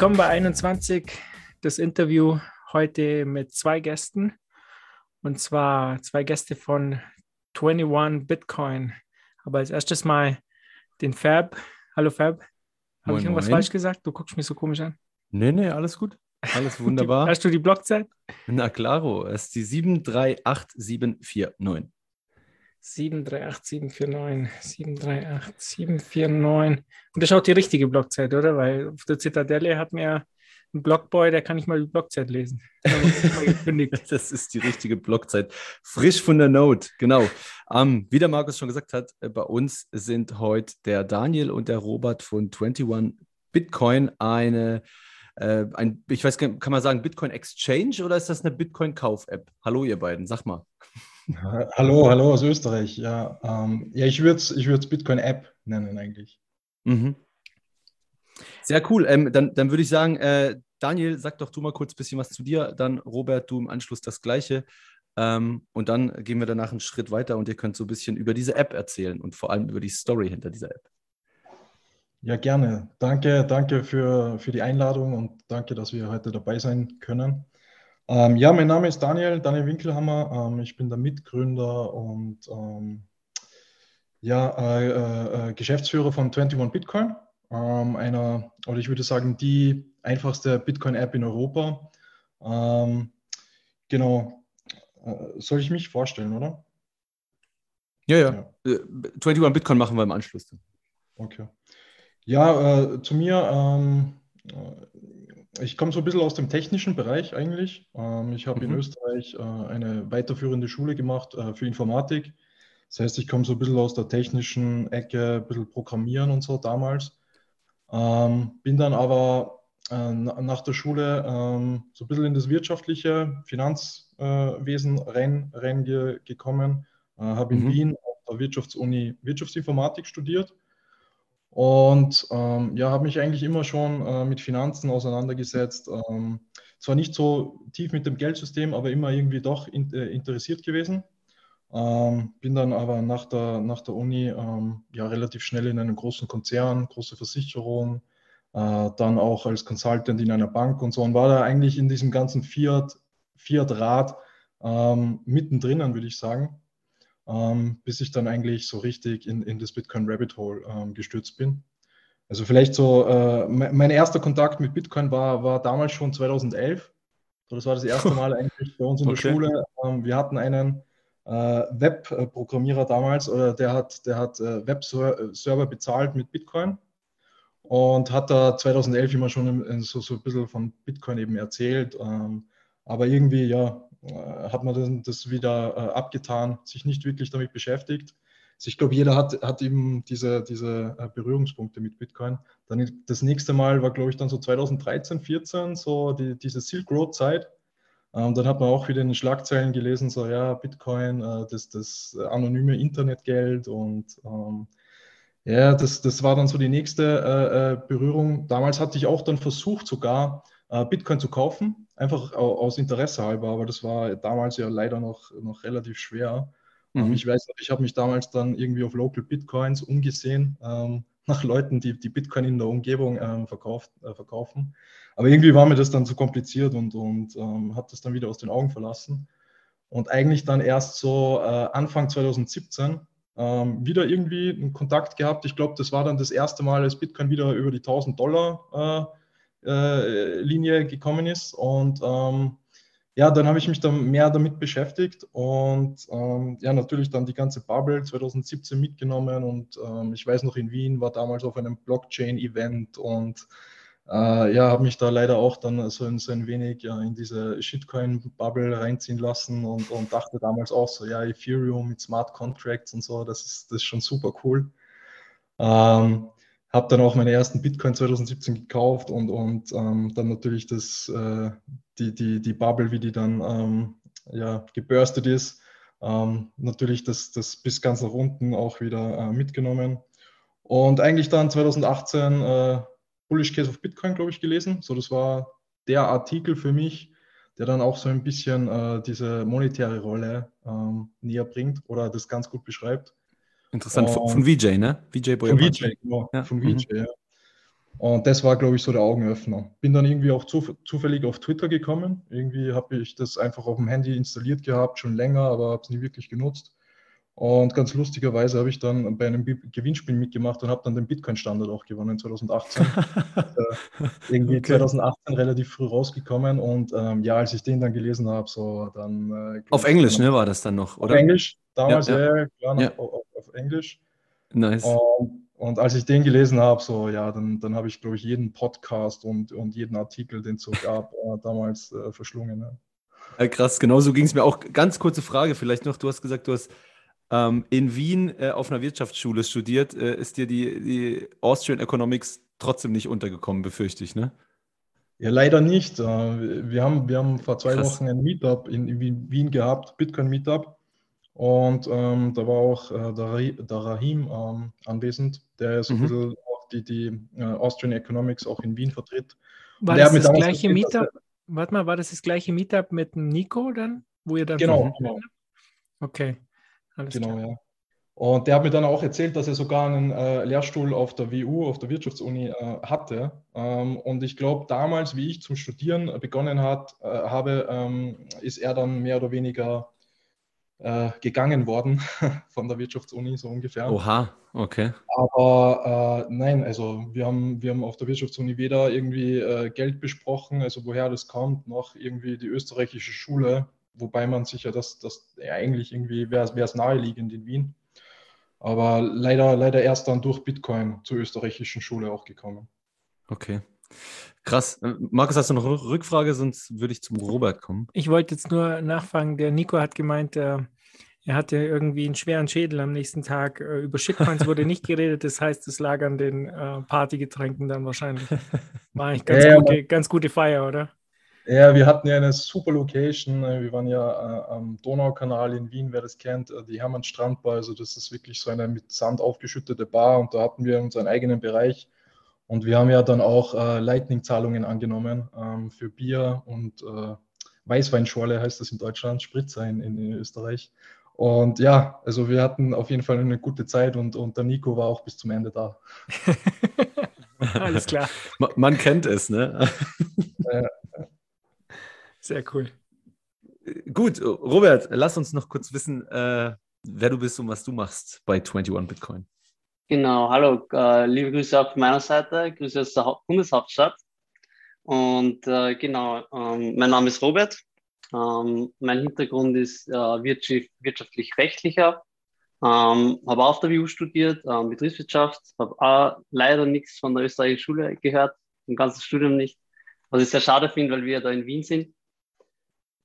Willkommen bei 21, das Interview heute mit zwei Gästen. Und zwar zwei Gäste von 21 Bitcoin. Aber als erstes mal den Fab. Hallo Fab. Habe ich irgendwas moin. falsch gesagt? Du guckst mich so komisch an. Nee, nee, alles gut. Alles wunderbar. Hast du die Blockzeit? Na klaro, es ist die 738749. 738749, 738749. Und das ist auch die richtige Blockzeit, oder? Weil auf der Zitadelle hat mir ein Blockboy, der kann nicht mal die Blockzeit lesen. das ist die richtige Blockzeit. Frisch von der Note, genau. Um, wie der Markus schon gesagt hat, äh, bei uns sind heute der Daniel und der Robert von 21 Bitcoin eine, äh, ein, ich weiß, kann man sagen Bitcoin Exchange oder ist das eine Bitcoin-Kauf-App? Hallo, ihr beiden, sag mal. Hallo, hallo aus Österreich. Ja, ähm, ja ich würde es ich Bitcoin-App nennen eigentlich. Mhm. Sehr cool. Ähm, dann, dann würde ich sagen, äh, Daniel, sag doch du mal kurz ein bisschen was zu dir. Dann Robert, du im Anschluss das Gleiche. Ähm, und dann gehen wir danach einen Schritt weiter und ihr könnt so ein bisschen über diese App erzählen und vor allem über die Story hinter dieser App. Ja, gerne. Danke, danke für, für die Einladung und danke, dass wir heute dabei sein können. Ähm, ja, mein Name ist Daniel, Daniel Winkelhammer. Ähm, ich bin der Mitgründer und ähm, ja, äh, äh, äh Geschäftsführer von 21 Bitcoin, ähm, einer, oder ich würde sagen, die einfachste Bitcoin-App in Europa. Ähm, genau. Äh, soll ich mich vorstellen, oder? Ja, ja. ja. 21 äh, Bitcoin machen wir im Anschluss. Okay. Ja, äh, zu mir ähm, ich komme so ein bisschen aus dem technischen Bereich eigentlich. Ähm, ich habe mhm. in Österreich äh, eine weiterführende Schule gemacht äh, für Informatik. Das heißt, ich komme so ein bisschen aus der technischen Ecke, ein bisschen Programmieren und so damals. Ähm, bin dann aber äh, nach der Schule ähm, so ein bisschen in das wirtschaftliche Finanzwesen rein, reingekommen. Äh, habe in mhm. Wien auf der Wirtschaftsuni Wirtschaftsinformatik studiert und ähm, ja, habe mich eigentlich immer schon äh, mit Finanzen auseinandergesetzt. Ähm, zwar nicht so tief mit dem Geldsystem, aber immer irgendwie doch in, äh, interessiert gewesen. Ähm, bin dann aber nach der, nach der Uni ähm, ja relativ schnell in einem großen Konzern, große Versicherung, äh, dann auch als Consultant in einer Bank und so und war da eigentlich in diesem ganzen Fiat, Fiat-Rad ähm, mittendrin, würde ich sagen ähm, bis ich dann eigentlich so richtig in, in das Bitcoin Rabbit Hole ähm, gestürzt bin. Also vielleicht so, äh, mein erster Kontakt mit Bitcoin war, war damals schon 2011. das war das erste Mal eigentlich bei uns in der okay. Schule. Ähm, wir hatten einen äh, Webprogrammierer damals, oder der hat, der hat äh, Webserver bezahlt mit Bitcoin und hat da 2011 immer schon so, so ein bisschen von Bitcoin eben erzählt. Ähm, aber irgendwie, ja, hat man das wieder äh, abgetan, sich nicht wirklich damit beschäftigt. Also ich glaube, jeder hat, hat eben diese, diese äh, Berührungspunkte mit Bitcoin. Dann das nächste Mal war, glaube ich, dann so 2013, 14, so die, diese Silk Road Zeit. Und dann hat man auch wieder in den Schlagzeilen gelesen, so ja, Bitcoin, das, das anonyme Internetgeld und ähm, ja, das, das war dann so die nächste äh, Berührung. Damals hatte ich auch dann versucht, sogar äh, Bitcoin zu kaufen, einfach aus Interesse halber, aber das war damals ja leider noch, noch relativ schwer. Ähm, mhm. Ich weiß, ich habe mich damals dann irgendwie auf Local Bitcoins umgesehen, ähm, nach Leuten, die, die Bitcoin in der Umgebung ähm, verkauft, äh, verkaufen. Aber irgendwie war mir das dann zu kompliziert und, und ähm, habe das dann wieder aus den Augen verlassen. Und eigentlich dann erst so äh, Anfang 2017 ähm, wieder irgendwie einen Kontakt gehabt. Ich glaube, das war dann das erste Mal, als Bitcoin wieder über die 1000 Dollar äh, äh, Linie gekommen ist. Und ähm, ja, dann habe ich mich dann mehr damit beschäftigt und ähm, ja, natürlich dann die ganze Bubble 2017 mitgenommen und ähm, ich weiß noch in Wien war damals auf einem Blockchain-Event und äh, ja, habe mich da leider auch dann so ein, so ein wenig ja, in diese Shitcoin-Bubble reinziehen lassen und, und dachte damals auch so, ja, Ethereum mit Smart Contracts und so, das ist, das ist schon super cool. Ähm, habe dann auch meine ersten Bitcoin 2017 gekauft und, und ähm, dann natürlich das, äh, die, die, die Bubble, wie die dann ähm, ja, geburstet ist. Ähm, natürlich das, das bis ganz nach unten auch wieder äh, mitgenommen. Und eigentlich dann 2018 äh, Bullish Case of Bitcoin, glaube ich, gelesen. So, das war der Artikel für mich, der dann auch so ein bisschen äh, diese monetäre Rolle ähm, näher bringt oder das ganz gut beschreibt. Interessant, von, von VJ, ne? VJ Boy. Von VJ, genau. Ja. Von VJ, mhm. ja. Und das war, glaube ich, so der Augenöffner. Bin dann irgendwie auch zu, zufällig auf Twitter gekommen. Irgendwie habe ich das einfach auf dem Handy installiert gehabt, schon länger, aber habe es nie wirklich genutzt. Und ganz lustigerweise habe ich dann bei einem Gewinnspiel mitgemacht und habe dann den Bitcoin-Standard auch gewonnen 2018. äh, irgendwie okay. 2018 relativ früh rausgekommen und ähm, ja, als ich den dann gelesen habe, so dann. Äh, auf Englisch, ne, war das dann noch, oder? Auf Englisch, damals, ja, ja. ja klar, ja. Auf, auf, Englisch. Nice. Und, und, als ich den gelesen habe, so ja, dann, dann habe ich, glaube ich, jeden Podcast und, und jeden Artikel, den es so gab, äh, damals äh, verschlungen. Ne? Ja, krass, genau so ging es mir auch. Ganz kurze Frage vielleicht noch. Du hast gesagt, du hast ähm, in Wien äh, auf einer Wirtschaftsschule studiert, äh, ist dir die, die Austrian Economics trotzdem nicht untergekommen, befürchte ich, ne? Ja, leider nicht. Äh, wir haben, wir haben vor zwei Krass. Wochen ein Meetup in Wien gehabt, Bitcoin-Meetup. Und ähm, da war auch äh, der, der Rahim ähm, anwesend, der so mhm. ein bisschen auch die, die äh, Austrian Economics auch in Wien vertritt. War das das gleiche Meetup? Warte mal, war das das gleiche Meetup mit Nico dann, wo ihr dann genau, genau. Okay. Alles genau, klar. ja. Und der hat mir dann auch erzählt, dass er sogar einen äh, Lehrstuhl auf der WU, auf der Wirtschaftsuni äh, hatte. Ähm, und ich glaube, damals, wie ich zum Studieren begonnen hat, äh, habe, ähm, ist er dann mehr oder weniger äh, gegangen worden von der Wirtschaftsuni, so ungefähr. Oha, okay. Aber äh, nein, also wir haben, wir haben auf der Wirtschaftsuni weder irgendwie äh, Geld besprochen, also woher das kommt, noch irgendwie die österreichische Schule wobei man sich ja das, das ja, eigentlich irgendwie wäre es naheliegend in Wien. Aber leider, leider erst dann durch Bitcoin zur österreichischen Schule auch gekommen. Okay. Krass. Äh, Markus, hast du noch eine Rückfrage? Sonst würde ich zum Robert kommen. Ich wollte jetzt nur nachfragen. Der Nico hat gemeint, äh, er hatte irgendwie einen schweren Schädel am nächsten Tag. Äh, über Shitcoins wurde nicht geredet. Das heißt, es lag an den äh, Partygetränken dann wahrscheinlich. War eigentlich ganz, ja, gute, ganz gute Feier, oder? Ja, wir hatten ja eine super Location. Wir waren ja äh, am Donaukanal in Wien, wer das kennt, äh, die Hermann Strandbar. Also das ist wirklich so eine mit Sand aufgeschüttete Bar und da hatten wir unseren eigenen Bereich. Und wir haben ja dann auch äh, Lightning-Zahlungen angenommen ähm, für Bier und äh, Weißweinschorle heißt das in Deutschland, Spritzer in, in, in, Österreich. Und ja, also wir hatten auf jeden Fall eine gute Zeit und, und der Nico war auch bis zum Ende da. Alles klar. Man, man kennt es, ne? Ja. Sehr cool. Gut, Robert, lass uns noch kurz wissen, äh, wer du bist und was du machst bei 21 Bitcoin. Genau, hallo, äh, liebe Grüße auch von meiner Seite, Grüße aus der Bundeshauptstadt. Und äh, genau, ähm, mein Name ist Robert. Ähm, mein Hintergrund ist äh, wirtschaftlich-rechtlicher. Ähm, habe auf der WU studiert, ähm, Betriebswirtschaft, habe leider nichts von der österreichischen Schule gehört, im ganzen Studium nicht, was ich sehr schade finde, weil wir da in Wien sind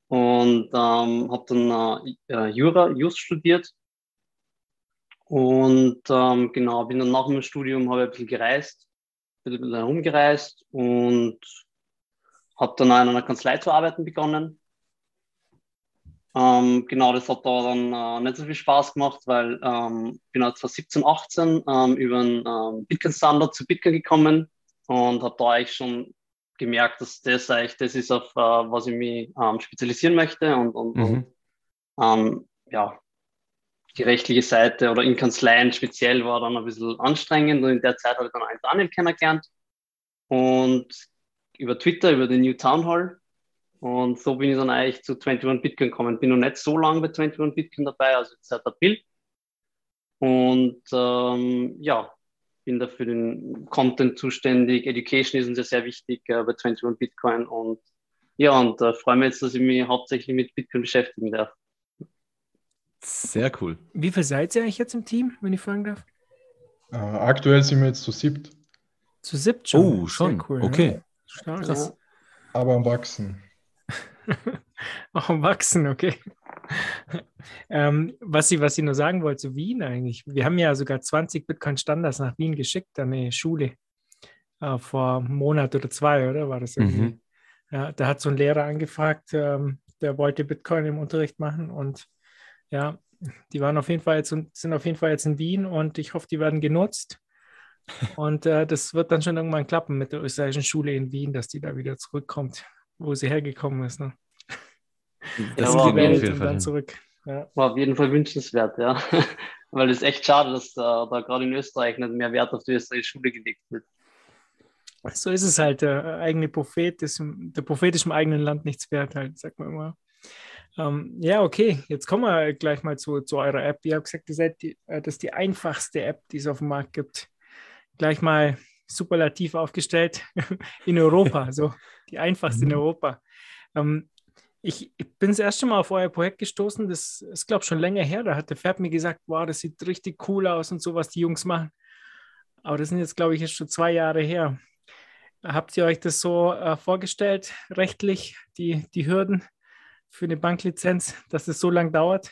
und ähm, habe dann äh, Jura, Just studiert. Und ähm, genau, bin dann nach dem Studium habe ein bisschen gereist, ein bisschen herumgereist und habe dann in einer Kanzlei zu arbeiten begonnen. Ähm, genau, das hat da dann äh, nicht so viel Spaß gemacht, weil ähm, bin halt 2017, 18 ähm, über einen ähm, Bitcoin-Standard zu Bitcoin gekommen und habe da eigentlich schon gemerkt, dass das eigentlich das ist, auf uh, was ich mich ähm, spezialisieren möchte und, und, mhm. und ähm, ja, die rechtliche Seite oder in Kanzleien speziell war dann ein bisschen anstrengend und in der Zeit habe ich dann einen Daniel kennengelernt und über Twitter, über den New Town Hall und so bin ich dann eigentlich zu 21 Bitcoin gekommen. Bin noch nicht so lange bei 21 Bitcoin dabei, also seit April. Und ähm, ja, bin da für den Content zuständig. Education ist uns ja sehr wichtig äh, bei 21 Bitcoin und ja, und äh, freue mich jetzt, dass ich mich hauptsächlich mit Bitcoin beschäftigen darf. Sehr cool. Wie viel seid ihr eigentlich jetzt im Team, wenn ich fragen darf? Äh, aktuell sind wir jetzt zu siebt. Zu siebt schon? Oh, schon. Sehr cool, okay. Ja. Stark. Ja. Aber am Wachsen. Auch am Wachsen, okay. ähm, was, ich, was ich nur sagen wollte zu Wien eigentlich. Wir haben ja sogar 20 Bitcoin-Standards nach Wien geschickt an eine Schule. Äh, vor einem Monat oder zwei, oder? War das irgendwie? Mhm. Ja, da hat so ein Lehrer angefragt, ähm, der wollte Bitcoin im Unterricht machen und ja, die waren auf jeden Fall jetzt sind auf jeden Fall jetzt in Wien und ich hoffe, die werden genutzt. Und äh, das wird dann schon irgendwann klappen mit der österreichischen Schule in Wien, dass die da wieder zurückkommt, wo sie hergekommen ist. Ne? Das ja, auf jeden Fall dann zurück. Ja. War auf jeden Fall wünschenswert, ja. Weil es echt schade, dass uh, da gerade in Österreich nicht mehr Wert auf die österreichische Schule gelegt wird. So ist es halt. Der eigene Prophet ist, der Prophet ist im eigenen Land nichts wert, halt, sagt man immer. Ähm, ja, okay, jetzt kommen wir gleich mal zu, zu eurer App. Ihr habt gesagt, ihr seid die, äh, das ist die einfachste App, die es auf dem Markt gibt. Gleich mal superlativ aufgestellt in Europa, so die einfachste in mhm. Europa. Ähm, ich, bin das erste Mal auf euer Projekt gestoßen, das ist, glaube ich, schon länger her. Da hat der Fab mir gesagt, wow, das sieht richtig cool aus und so, was die Jungs machen. Aber das sind jetzt, glaube ich, jetzt schon zwei Jahre her. Habt ihr euch das so äh, vorgestellt, rechtlich, die, die Hürden für eine Banklizenz, dass es so lange dauert?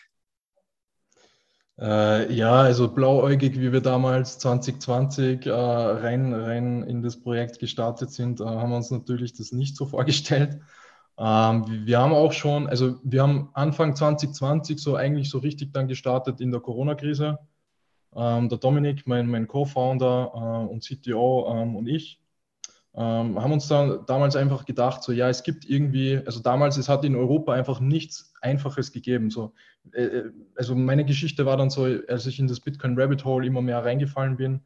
Äh, ja, also blauäugig, wie wir damals 2020 äh, rein, rein in das Projekt gestartet sind, äh, haben wir uns natürlich das nicht so vorgestellt. Ähm, wir haben auch schon, also wir haben Anfang 2020 so eigentlich so richtig dann gestartet in der Corona-Krise. Ähm, der Dominik, mein, mein Co-Founder äh, und CTO ähm, und ich ähm, haben uns dann damals einfach gedacht, so ja, es gibt irgendwie, also damals, es hat in Europa einfach nichts Einfaches gegeben. So, äh, äh also meine Geschichte war dann so, als ich in das Bitcoin Rabbit Hole immer mehr reingefallen bin.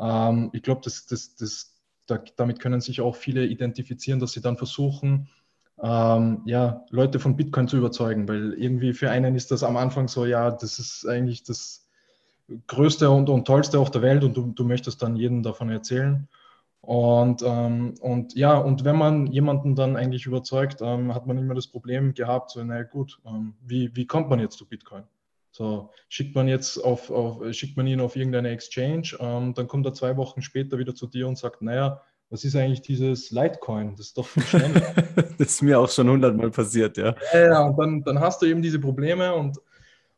Ähm, ich glaube, das, das, das, da, damit können sich auch viele identifizieren, dass sie dann versuchen, ähm, ja, Leute von Bitcoin zu überzeugen, weil irgendwie für einen ist das am Anfang so, ja, das ist eigentlich das Größte und, und Tollste auf der Welt und du, du möchtest dann jedem davon erzählen. Und, ähm, und ja, und wenn man jemanden dann eigentlich überzeugt, ähm, hat man immer das Problem gehabt, so, naja gut, ähm, wie, wie kommt man jetzt zu Bitcoin? So, schickt man jetzt auf, auf schickt man ihn auf irgendeine Exchange, ähm, dann kommt er zwei Wochen später wieder zu dir und sagt, naja, was ist eigentlich dieses Litecoin? Das ist doch viel schneller. das ist mir auch schon hundertmal passiert, ja. Ja, ja und dann, dann hast du eben diese Probleme und,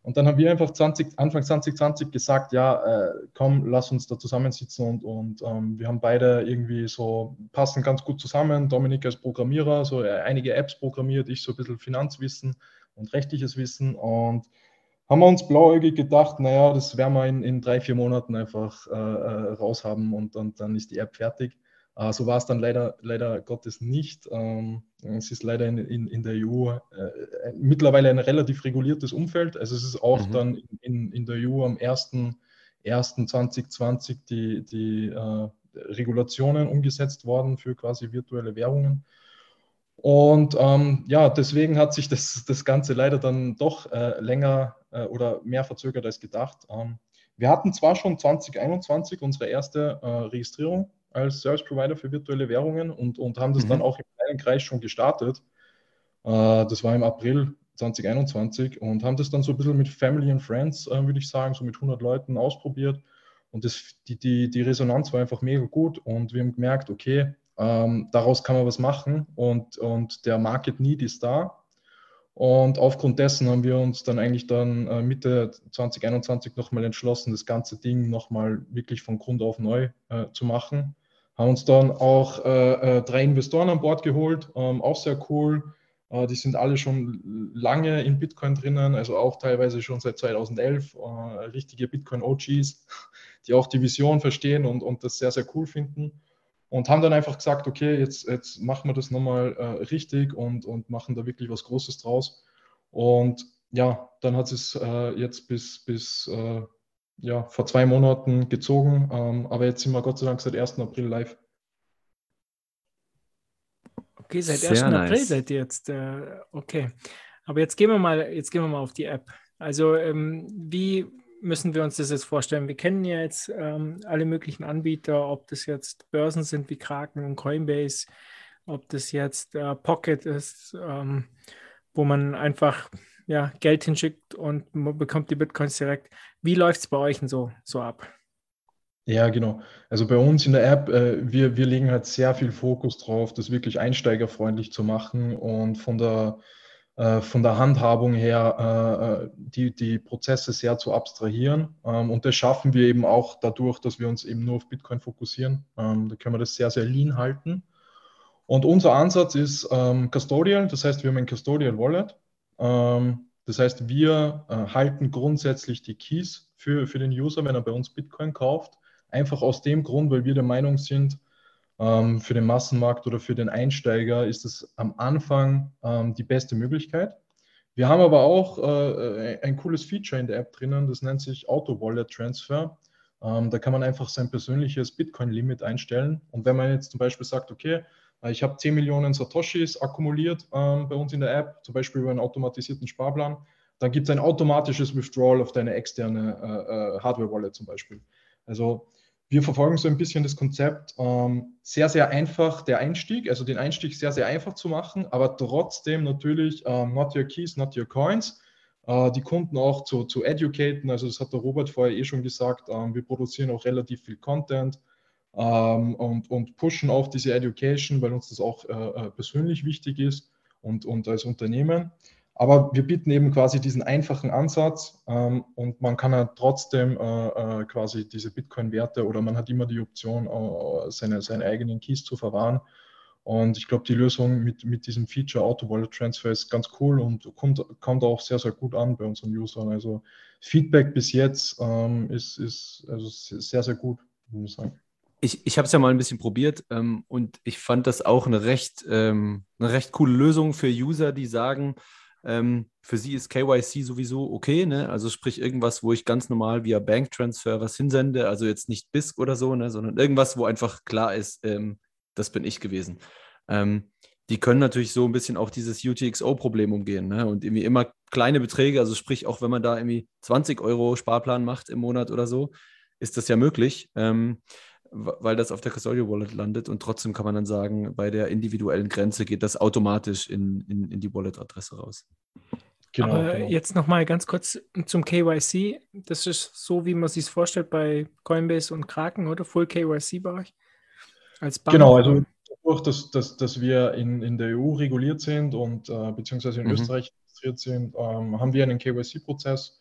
und dann haben wir einfach 20, Anfang 2020 gesagt, ja, äh, komm, lass uns da zusammensitzen und, und ähm, wir haben beide irgendwie so, passen ganz gut zusammen. Dominik als Programmierer, so äh, einige Apps programmiert, ich so ein bisschen Finanzwissen und rechtliches Wissen und haben wir uns blauäugig gedacht, naja, das werden wir in, in drei, vier Monaten einfach äh, äh raus haben und, und dann ist die App fertig. Äh, so war es dann leider, leider Gottes nicht. Ähm, es ist leider in, in, in der EU äh, mittlerweile ein relativ reguliertes Umfeld. Also es ist auch mhm. dann in, in der EU am 1.1.2020 die, die äh, Regulationen umgesetzt worden für quasi virtuelle Währungen. Und ähm, ja, deswegen hat sich das, das Ganze leider dann doch äh, länger äh, oder mehr verzögert als gedacht. Ähm, wir hatten zwar schon 2021 unsere erste äh, Registrierung als Service Provider für virtuelle Währungen und, und haben das mhm. dann auch im kleinen Kreis schon gestartet. Äh, das war im April 2021 und haben das dann so ein bisschen mit Family and Friends, äh, würde ich sagen, so mit 100 Leuten ausprobiert. Und das, die, die, die Resonanz war einfach mega gut und wir haben gemerkt, okay, ähm, daraus kann man was machen und, und der Market Need ist da. Und aufgrund dessen haben wir uns dann eigentlich dann äh, Mitte 2021 nochmal entschlossen, das ganze Ding nochmal wirklich von Grund auf neu äh, zu machen haben uns dann auch äh, äh, drei Investoren an Bord geholt, ähm, auch sehr cool. Äh, die sind alle schon lange in Bitcoin drinnen, also auch teilweise schon seit 2011 äh, richtige Bitcoin-OGs, die auch die Vision verstehen und, und das sehr, sehr cool finden. Und haben dann einfach gesagt, okay, jetzt, jetzt machen wir das nochmal äh, richtig und, und machen da wirklich was Großes draus. Und ja, dann hat es äh, jetzt bis, bis ja, vor zwei Monaten gezogen, ähm, aber jetzt sind wir Gott sei Dank seit 1. April live. Okay, seit Sehr 1. Nice. April seid ihr jetzt. Äh, okay. Aber jetzt gehen wir mal, jetzt gehen wir mal auf die App. Also ähm, wie müssen wir uns das jetzt vorstellen? Wir kennen ja jetzt ähm, alle möglichen Anbieter, ob das jetzt Börsen sind wie Kraken und Coinbase, ob das jetzt äh, Pocket ist, ähm, wo man einfach ja, Geld hinschickt und bekommt die Bitcoins direkt. Wie läuft es bei euch denn so, so ab? Ja, genau. Also bei uns in der App, äh, wir, wir legen halt sehr viel Fokus drauf, das wirklich einsteigerfreundlich zu machen und von der, äh, von der Handhabung her äh, äh die, die Prozesse sehr zu abstrahieren. Ähm, und das schaffen wir eben auch dadurch, dass wir uns eben nur auf Bitcoin fokussieren. Ähm, da können wir das sehr, sehr lean halten. Und unser Ansatz ist ähm, Custodial, das heißt, wir haben ein Custodial Wallet. Ähm, das heißt, wir äh, halten grundsätzlich die Keys für, für den User, wenn er bei uns Bitcoin kauft. Einfach aus dem Grund, weil wir der Meinung sind, ähm, für den Massenmarkt oder für den Einsteiger ist es am Anfang ähm, die beste Möglichkeit. Wir haben aber auch äh, ein cooles Feature in der App drinnen, das nennt sich Auto Wallet Transfer. Ähm, da kann man einfach sein persönliches Bitcoin-Limit einstellen. Und wenn man jetzt zum Beispiel sagt, okay, äh, ich habe 10 Millionen Satoshis akkumuliert ähm, bei uns in der App, zum Beispiel über einen automatisierten Sparplan, dann gibt es ein automatisches Withdrawal auf deine externe äh, äh, Hardware-Wallet zum Beispiel. Also wir verfolgen so ein bisschen das Konzept, ähm, sehr, sehr einfach der Einstieg, also den Einstieg sehr, sehr einfach zu machen, aber trotzdem natürlich ähm, not your keys, not your coins äh, die Kunden auch zu, zu educaten. Also das hat der Robert vorher eh schon gesagt, ähm, wir produzieren auch relativ viel Content ähm, und, und pushen auch diese Education, weil uns das auch äh, äh, persönlich wichtig ist und, und als Unternehmen. Aber wir bieten eben quasi diesen einfachen Ansatz ähm, und man kann ja trotzdem äh, äh, quasi diese Bitcoin-Werte oder man hat immer die Option, äh, seine, seine eigenen Keys zu verwahren. Und ich glaube, die Lösung mit, mit diesem Feature Auto Wallet Transfer ist ganz cool und kommt, kommt auch sehr, sehr gut an bei unseren Usern. Also Feedback bis jetzt ähm, ist, ist also sehr, sehr gut, muss ich sagen. Ich, ich habe es ja mal ein bisschen probiert ähm, und ich fand das auch eine recht, ähm, eine recht coole Lösung für User, die sagen, ähm, für sie ist KYC sowieso okay, ne? Also sprich irgendwas, wo ich ganz normal via Banktransfer was hinsende, also jetzt nicht BISC oder so, ne? sondern irgendwas, wo einfach klar ist, ähm, das bin ich gewesen. Ähm, die können natürlich so ein bisschen auch dieses UTXO-Problem umgehen ne? und irgendwie immer kleine Beträge, also sprich auch wenn man da irgendwie 20 Euro Sparplan macht im Monat oder so, ist das ja möglich, ähm, weil das auf der Custodial Wallet landet und trotzdem kann man dann sagen, bei der individuellen Grenze geht das automatisch in, in, in die Wallet-Adresse raus. Genau, Aber genau. jetzt nochmal ganz kurz zum KYC. Das ist so, wie man sich vorstellt bei Coinbase und Kraken, oder? Full KYC bei euch? Als Bank, genau, also dadurch, dass, dass, dass wir in, in der EU reguliert sind und äh, beziehungsweise in mhm. Österreich registriert sind, ähm, haben wir einen KYC-Prozess.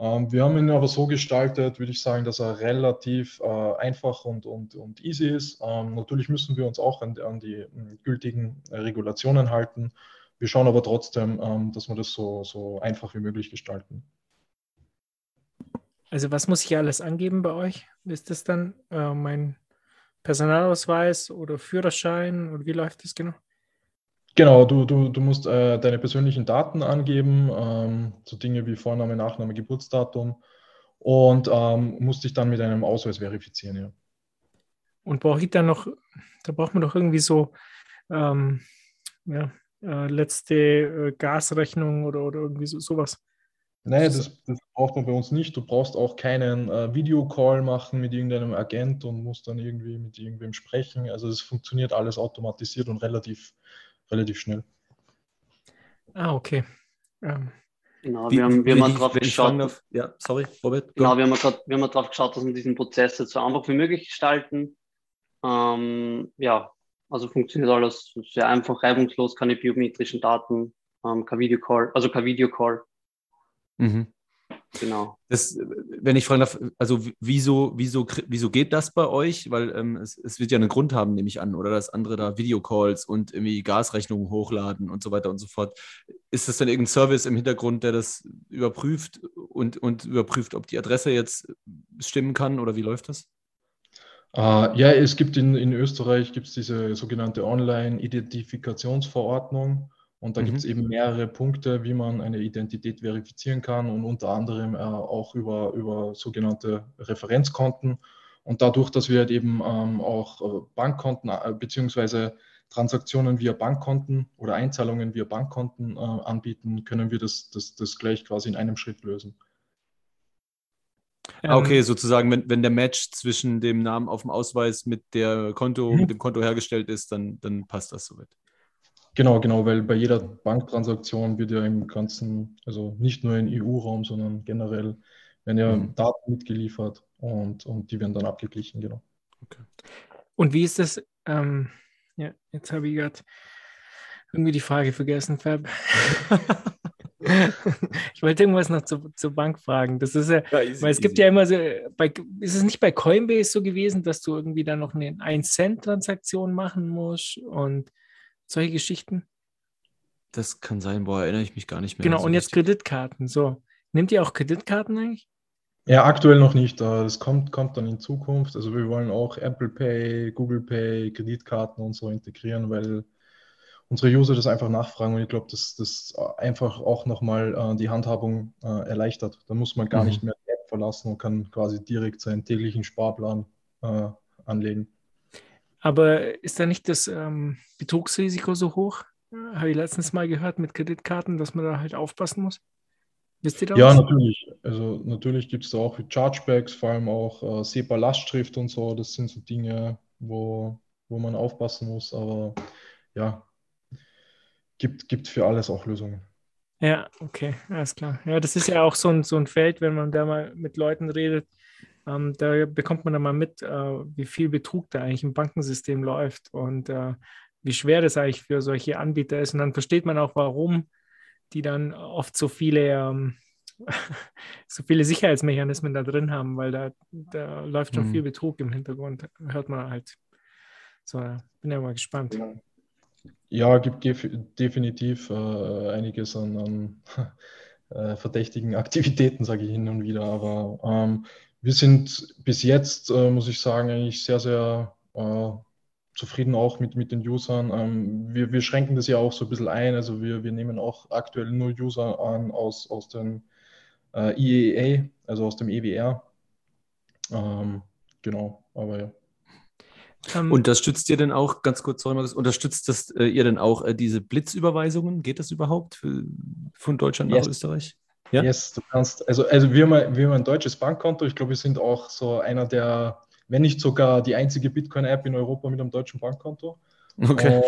Ähm, wir haben ihn aber so gestaltet, würde ich sagen, dass er relativ äh, einfach und, und, und easy ist. Ähm, natürlich müssen wir uns auch an, an die äh, gültigen Regulationen halten. Wir schauen aber trotzdem, ähm, dass wir das so, so einfach wie möglich gestalten. Also was muss ich alles angeben bei euch? Ist das dann äh, mein Personalausweis oder Führerschein oder wie läuft das genau? Genau, du, du, du musst äh, deine persönlichen Daten angeben, ähm, so Dinge wie Vorname, Nachname, Geburtsdatum und ähm, musst dich dann mit einem Ausweis verifizieren, ja. Und brauche ich dann noch, da braucht man doch irgendwie so ähm, ja, äh, letzte äh, Gasrechnung oder, oder irgendwie so, sowas. Nee, das, das, braucht man bei uns nicht. Du brauchst auch keinen äh, Videocall machen mit irgendeinem Agent und musst dann irgendwie mit irgendwem sprechen. Also es funktioniert alles automatisiert und relativ, relativ schnell. Ah, okay. Ähm. Genau, wir haben, wir haben darauf geschaut. Auf, ja, sorry, Robert. Genau, wir haben, grad, wir haben darauf geschaut, dass wir diesen Prozess so einfach wie möglich gestalten. Ähm, ja, also funktioniert alles sehr einfach, reibungslos, keine biometrischen Daten, ähm, kein Videocall, also kein Videocall. Mhm. Genau. Das, wenn ich fragen darf, also wieso, wieso, wieso geht das bei euch? Weil ähm, es, es, wird ja einen Grund haben, nehme ich an, oder dass andere da Videocalls und irgendwie Gasrechnungen hochladen und so weiter und so fort. Ist das dann irgendein Service im Hintergrund, der das überprüft und, und überprüft, ob die Adresse jetzt stimmen kann oder wie läuft das? Uh, ja, es gibt in, in Österreich gibt's diese sogenannte Online-Identifikationsverordnung. Und da mhm. gibt es eben mehrere Punkte, wie man eine Identität verifizieren kann und unter anderem äh, auch über, über sogenannte Referenzkonten. Und dadurch, dass wir halt eben ähm, auch äh, Bankkonten äh, beziehungsweise Transaktionen via Bankkonten oder Einzahlungen via Bankkonten äh, anbieten, können wir das, das, das gleich quasi in einem Schritt lösen. Ah, okay, sozusagen, wenn, wenn der Match zwischen dem Namen auf dem Ausweis mit der Konto, mhm. mit dem Konto hergestellt ist, dann, dann passt das soweit. Genau, genau, weil bei jeder Banktransaktion wird ja im ganzen, also nicht nur im EU-Raum, sondern generell werden ja mhm. Daten mitgeliefert und, und die werden dann abgeglichen, genau. Okay. Und wie ist das, ähm, ja, jetzt habe ich gerade irgendwie die Frage vergessen, Fab. ich wollte irgendwas noch zu, zur Bank fragen. Das ist ja, ja easy, weil es easy. gibt ja immer so, bei, ist es nicht bei Coinbase so gewesen, dass du irgendwie dann noch eine 1-Cent-Transaktion machen musst und solche Geschichten? Das kann sein, boah, erinnere ich mich gar nicht mehr. Genau, so und jetzt richtig. Kreditkarten. So, nehmt ihr auch Kreditkarten eigentlich? Ja, aktuell noch nicht. Das kommt, kommt dann in Zukunft. Also wir wollen auch Apple Pay, Google Pay, Kreditkarten und so integrieren, weil unsere User das einfach nachfragen und ich glaube, dass das einfach auch nochmal äh, die Handhabung äh, erleichtert. Da muss man gar mhm. nicht mehr die App verlassen und kann quasi direkt seinen täglichen Sparplan äh, anlegen. Aber ist da nicht das ähm, Betrugsrisiko so hoch? Habe ich letztens mal gehört mit Kreditkarten, dass man da halt aufpassen muss. Wisst ihr das? Ja, natürlich. Also natürlich gibt es da auch Chargebacks, vor allem auch äh, SEPA-Lastschrift und so. Das sind so Dinge, wo, wo man aufpassen muss. Aber ja, gibt, gibt für alles auch Lösungen. Ja, okay, alles klar. Ja, das ist ja auch so ein, so ein Feld, wenn man da mal mit Leuten redet, ähm, da bekommt man dann mal mit, äh, wie viel Betrug da eigentlich im Bankensystem läuft und äh, wie schwer das eigentlich für solche Anbieter ist. Und dann versteht man auch, warum die dann oft so viele, ähm, so viele Sicherheitsmechanismen da drin haben, weil da, da läuft schon mhm. viel Betrug im Hintergrund, hört man halt. So, bin ja mal gespannt. Ja, gibt def definitiv äh, einiges an, an äh, verdächtigen Aktivitäten, sage ich hin und wieder, aber ähm, wir sind bis jetzt, äh, muss ich sagen, eigentlich sehr, sehr äh, zufrieden auch mit, mit den Usern. Ähm, wir, wir schränken das ja auch so ein bisschen ein. Also wir, wir nehmen auch aktuell nur User an aus, aus dem äh, IEA, also aus dem EWR. Ähm, genau, aber ja. Um, ähm, unterstützt ihr denn auch, ganz kurz, sorry, Markus, unterstützt das, äh, ihr denn auch äh, diese Blitzüberweisungen? Geht das überhaupt für, von Deutschland yes. nach Österreich? Ja? Yes, du kannst, also, also wir, haben, wir haben ein deutsches Bankkonto. Ich glaube, wir sind auch so einer der wenn nicht sogar die einzige Bitcoin-App in Europa mit einem deutschen Bankkonto. Okay.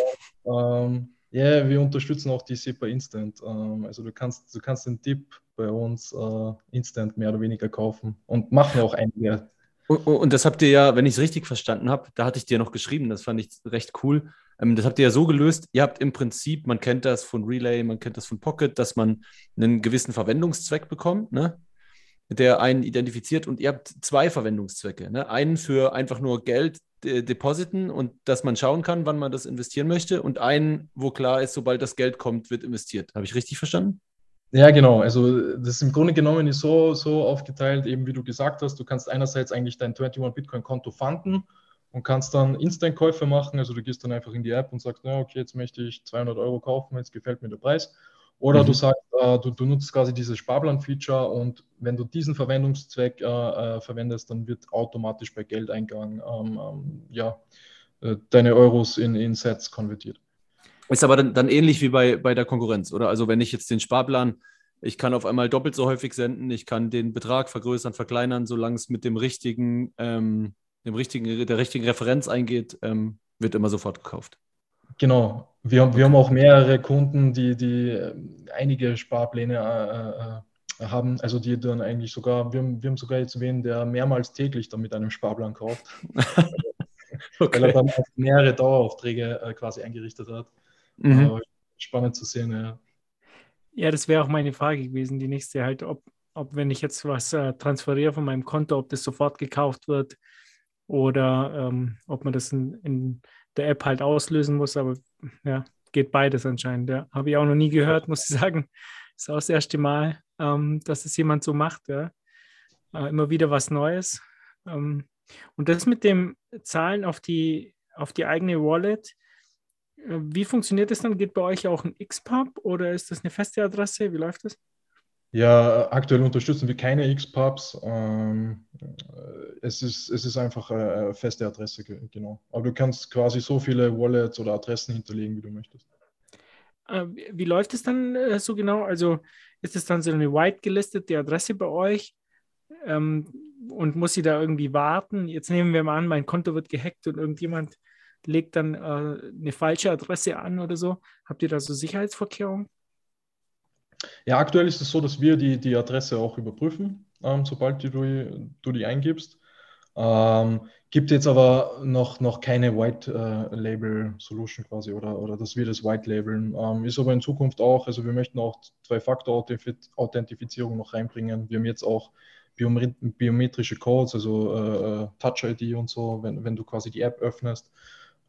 Ähm, ja, yeah, wir unterstützen auch die SEPA Instant. Ähm, also du kannst, du kannst den Tipp bei uns äh, instant mehr oder weniger kaufen und machen auch einige. Und, und das habt ihr ja, wenn ich es richtig verstanden habe, da hatte ich dir noch geschrieben, das fand ich recht cool. Ähm, das habt ihr ja so gelöst, ihr habt im Prinzip, man kennt das von Relay, man kennt das von Pocket, dass man einen gewissen Verwendungszweck bekommt, ne? der einen identifiziert und ihr habt zwei Verwendungszwecke. Ne? Einen für einfach nur Geld äh, depositen und dass man schauen kann, wann man das investieren möchte und einen, wo klar ist, sobald das Geld kommt, wird investiert. Habe ich richtig verstanden? Ja, genau. Also das im Grunde genommen ist so, so aufgeteilt, eben wie du gesagt hast, du kannst einerseits eigentlich dein 21 Bitcoin-Konto fanden und kannst dann Instant-Käufe machen. Also du gehst dann einfach in die App und sagst, na, okay, jetzt möchte ich 200 Euro kaufen, jetzt gefällt mir der Preis. Oder mhm. du sagst, äh, du, du, nutzt quasi dieses Sparplan-Feature und wenn du diesen Verwendungszweck äh, äh, verwendest, dann wird automatisch bei Geldeingang ähm, ähm, ja, äh, deine Euros in, in Sets konvertiert. Ist aber dann, dann ähnlich wie bei, bei der Konkurrenz, oder? Also wenn ich jetzt den Sparplan, ich kann auf einmal doppelt so häufig senden, ich kann den Betrag vergrößern, verkleinern, solange es mit dem richtigen, ähm, dem richtigen, der richtigen Referenz eingeht, ähm, wird immer sofort gekauft. Genau. Wir, okay. wir haben auch mehrere Kunden, die, die äh, einige Sparpläne äh, äh, haben, also die dann eigentlich sogar, wir haben, wir haben sogar jetzt wen, der mehrmals täglich dann mit einem Sparplan kauft. okay. Weil er dann mehrere Daueraufträge äh, quasi eingerichtet hat. Mhm. spannend zu sehen, ja. Ja, das wäre auch meine Frage gewesen, die nächste halt, ob, ob wenn ich jetzt was äh, transferiere von meinem Konto, ob das sofort gekauft wird oder ähm, ob man das in, in der App halt auslösen muss, aber ja, geht beides anscheinend. Ja. Habe ich auch noch nie gehört, muss ich sagen. Ist auch das erste Mal, ähm, dass es jemand so macht. Ja. Äh, immer wieder was Neues. Ähm, und das mit dem Zahlen auf die, auf die eigene Wallet, wie funktioniert das dann? Geht bei euch auch ein XPub oder ist das eine feste Adresse? Wie läuft das? Ja, aktuell unterstützen wir keine X-Pubs. Ähm, es, ist, es ist einfach eine feste Adresse, genau. Aber du kannst quasi so viele Wallets oder Adressen hinterlegen, wie du möchtest. Äh, wie läuft es dann äh, so genau? Also ist es dann so eine white gelistete Adresse bei euch? Ähm, und muss sie da irgendwie warten? Jetzt nehmen wir mal an, mein Konto wird gehackt und irgendjemand legt dann äh, eine falsche Adresse an oder so. Habt ihr da so Sicherheitsvorkehrungen? Ja, aktuell ist es so, dass wir die, die Adresse auch überprüfen, ähm, sobald die du, du die eingibst. Ähm, gibt jetzt aber noch, noch keine White äh, Label Solution quasi oder, oder dass wir das White labeln. Ähm, ist aber in Zukunft auch, also wir möchten auch Zwei-Faktor-Authentifizierung noch reinbringen. Wir haben jetzt auch biometrische Codes, also äh, äh, Touch ID und so, wenn, wenn du quasi die App öffnest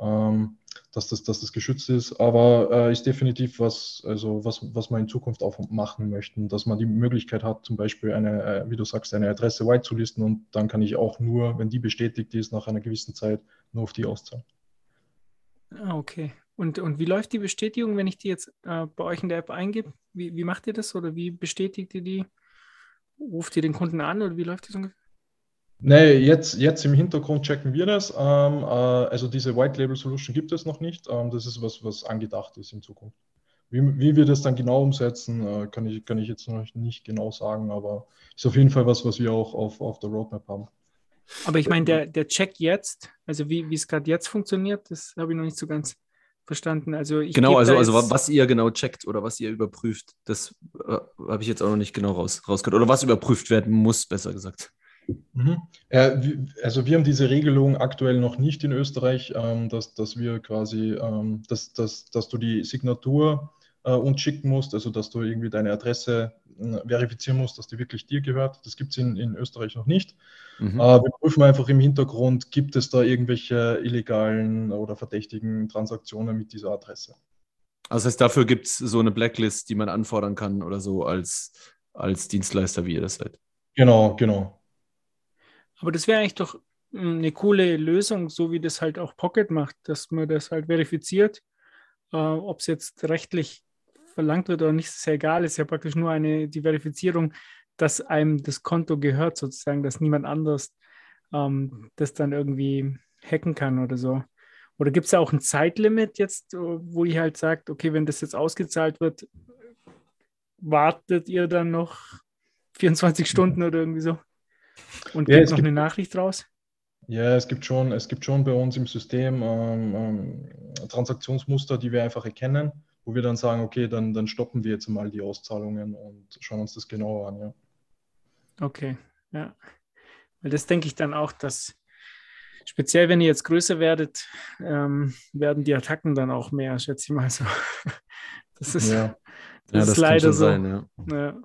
ähm, dass, das, dass das geschützt ist. Aber äh, ist definitiv was, also was, was man in Zukunft auch machen möchten, dass man die Möglichkeit hat, zum Beispiel eine, äh, wie du sagst, eine Adresse white zu listen und dann kann ich auch nur, wenn die bestätigt ist, nach einer gewissen Zeit nur auf die auszahlen. Ah, okay. Und, und wie läuft die Bestätigung, wenn ich die jetzt äh, bei euch in der App eingebe? Wie, wie macht ihr das oder wie bestätigt ihr die? ruft ihr den Kunden an oder wie läuft das ungefähr? Nee, jetzt, jetzt im Hintergrund checken wir das. Ähm, äh, also diese White Label Solution gibt es noch nicht. Ähm, das ist was, was angedacht ist in Zukunft. Wie, wie wir das dann genau umsetzen, äh, kann, ich, kann ich jetzt noch nicht genau sagen, aber ist auf jeden Fall was, was wir auch auf, auf der Roadmap haben. Aber ich meine, der, der Check jetzt, also wie, wie es gerade jetzt funktioniert, das habe ich noch nicht so ganz verstanden. Also genau, also, also was ihr genau checkt oder was ihr überprüft, das äh, habe ich jetzt auch noch nicht genau raus, rausgehört. Oder was überprüft werden muss, besser gesagt. Mhm. Äh, also wir haben diese Regelung aktuell noch nicht in Österreich, ähm, dass, dass wir quasi, ähm, dass, dass, dass du die Signatur äh, uns schicken musst, also dass du irgendwie deine Adresse äh, verifizieren musst, dass die wirklich dir gehört. Das gibt es in, in Österreich noch nicht. Mhm. Wir prüfen einfach im Hintergrund, gibt es da irgendwelche illegalen oder verdächtigen Transaktionen mit dieser Adresse. Also das heißt, dafür gibt es so eine Blacklist, die man anfordern kann oder so als, als Dienstleister, wie ihr das seid. Genau, genau. Aber das wäre eigentlich doch hm, eine coole Lösung, so wie das halt auch Pocket macht, dass man das halt verifiziert. Äh, Ob es jetzt rechtlich verlangt wird oder nicht, ist ja egal, ist ja praktisch nur eine, die Verifizierung, dass einem das Konto gehört, sozusagen, dass niemand anders ähm, das dann irgendwie hacken kann oder so. Oder gibt es ja auch ein Zeitlimit jetzt, wo ihr halt sagt, okay, wenn das jetzt ausgezahlt wird, wartet ihr dann noch 24 Stunden oder irgendwie so? Und ja, gibt noch gibt, eine Nachricht raus? Ja, es gibt schon, es gibt schon bei uns im System ähm, ähm, Transaktionsmuster, die wir einfach erkennen, wo wir dann sagen, okay, dann, dann stoppen wir jetzt mal die Auszahlungen und schauen uns das genauer an, ja. Okay, ja. Weil das denke ich dann auch, dass speziell wenn ihr jetzt größer werdet, ähm, werden die Attacken dann auch mehr, schätze ich mal so. Das ist, ja. das ja, ist das leider so. Sein, ja.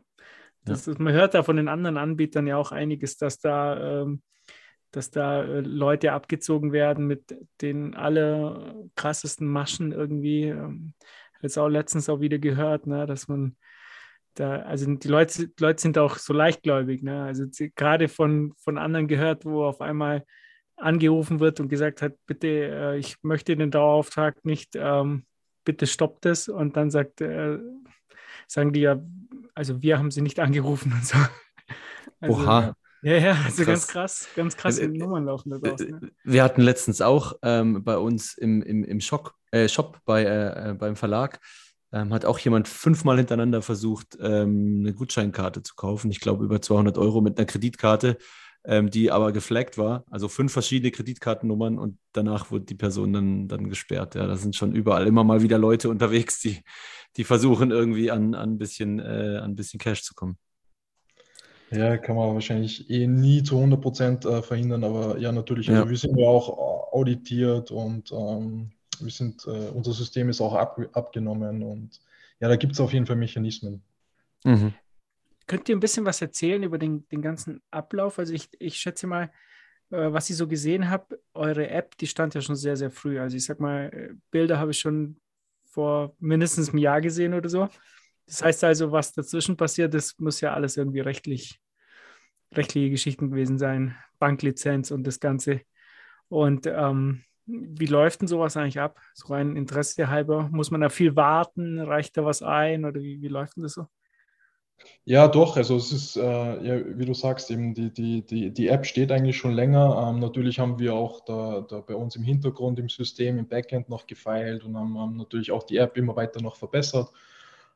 Ja. Das, man hört da von den anderen Anbietern ja auch einiges, dass da, ähm, dass da äh, Leute abgezogen werden mit den aller krassesten Maschen irgendwie. Ähm, jetzt auch letztens auch wieder gehört, ne, dass man da, also die Leute, Leute sind auch so leichtgläubig, ne? Also gerade von, von anderen gehört, wo auf einmal angerufen wird und gesagt hat, bitte, äh, ich möchte den Dauerauftrag nicht, ähm, bitte stoppt es. Und dann sagt, äh, sagen die ja, also wir haben sie nicht angerufen und so. Also, Oha. Ja, ja, also krass. ganz krass, ganz krasse äh, Nummern laufen da draußen. Ne? Wir hatten letztens auch ähm, bei uns im, im, im Shop, äh, Shop bei, äh, beim Verlag, ähm, hat auch jemand fünfmal hintereinander versucht, ähm, eine Gutscheinkarte zu kaufen. Ich glaube über 200 Euro mit einer Kreditkarte, ähm, die aber geflaggt war. Also fünf verschiedene Kreditkartennummern und danach wurde die Person dann, dann gesperrt. Ja, da sind schon überall immer mal wieder Leute unterwegs, die, die versuchen irgendwie an, an, ein bisschen, äh, an ein bisschen Cash zu kommen. Ja, kann man wahrscheinlich eh nie zu 100 Prozent äh, verhindern, aber ja, natürlich. Also ja. wir sind ja auch auditiert und ähm, wir sind, äh, unser System ist auch ab, abgenommen und ja, da gibt es auf jeden Fall Mechanismen. Mhm. Könnt ihr ein bisschen was erzählen über den, den ganzen Ablauf? Also ich, ich schätze mal, äh, was ich so gesehen habe, eure App, die stand ja schon sehr, sehr früh. Also ich sag mal, äh, Bilder habe ich schon vor mindestens einem Jahr gesehen oder so. Das heißt also, was dazwischen passiert ist, muss ja alles irgendwie rechtlich, rechtliche Geschichten gewesen sein. Banklizenz und das Ganze. Und ähm, wie läuft denn sowas eigentlich ab? So rein Interesse halber? Muss man da viel warten? Reicht da was ein? Oder wie, wie läuft denn das so? Ja, doch. Also es ist, äh, ja, wie du sagst, eben die, die, die, die App steht eigentlich schon länger. Ähm, natürlich haben wir auch da, da bei uns im Hintergrund im System, im Backend noch gefeilt und haben, haben natürlich auch die App immer weiter noch verbessert.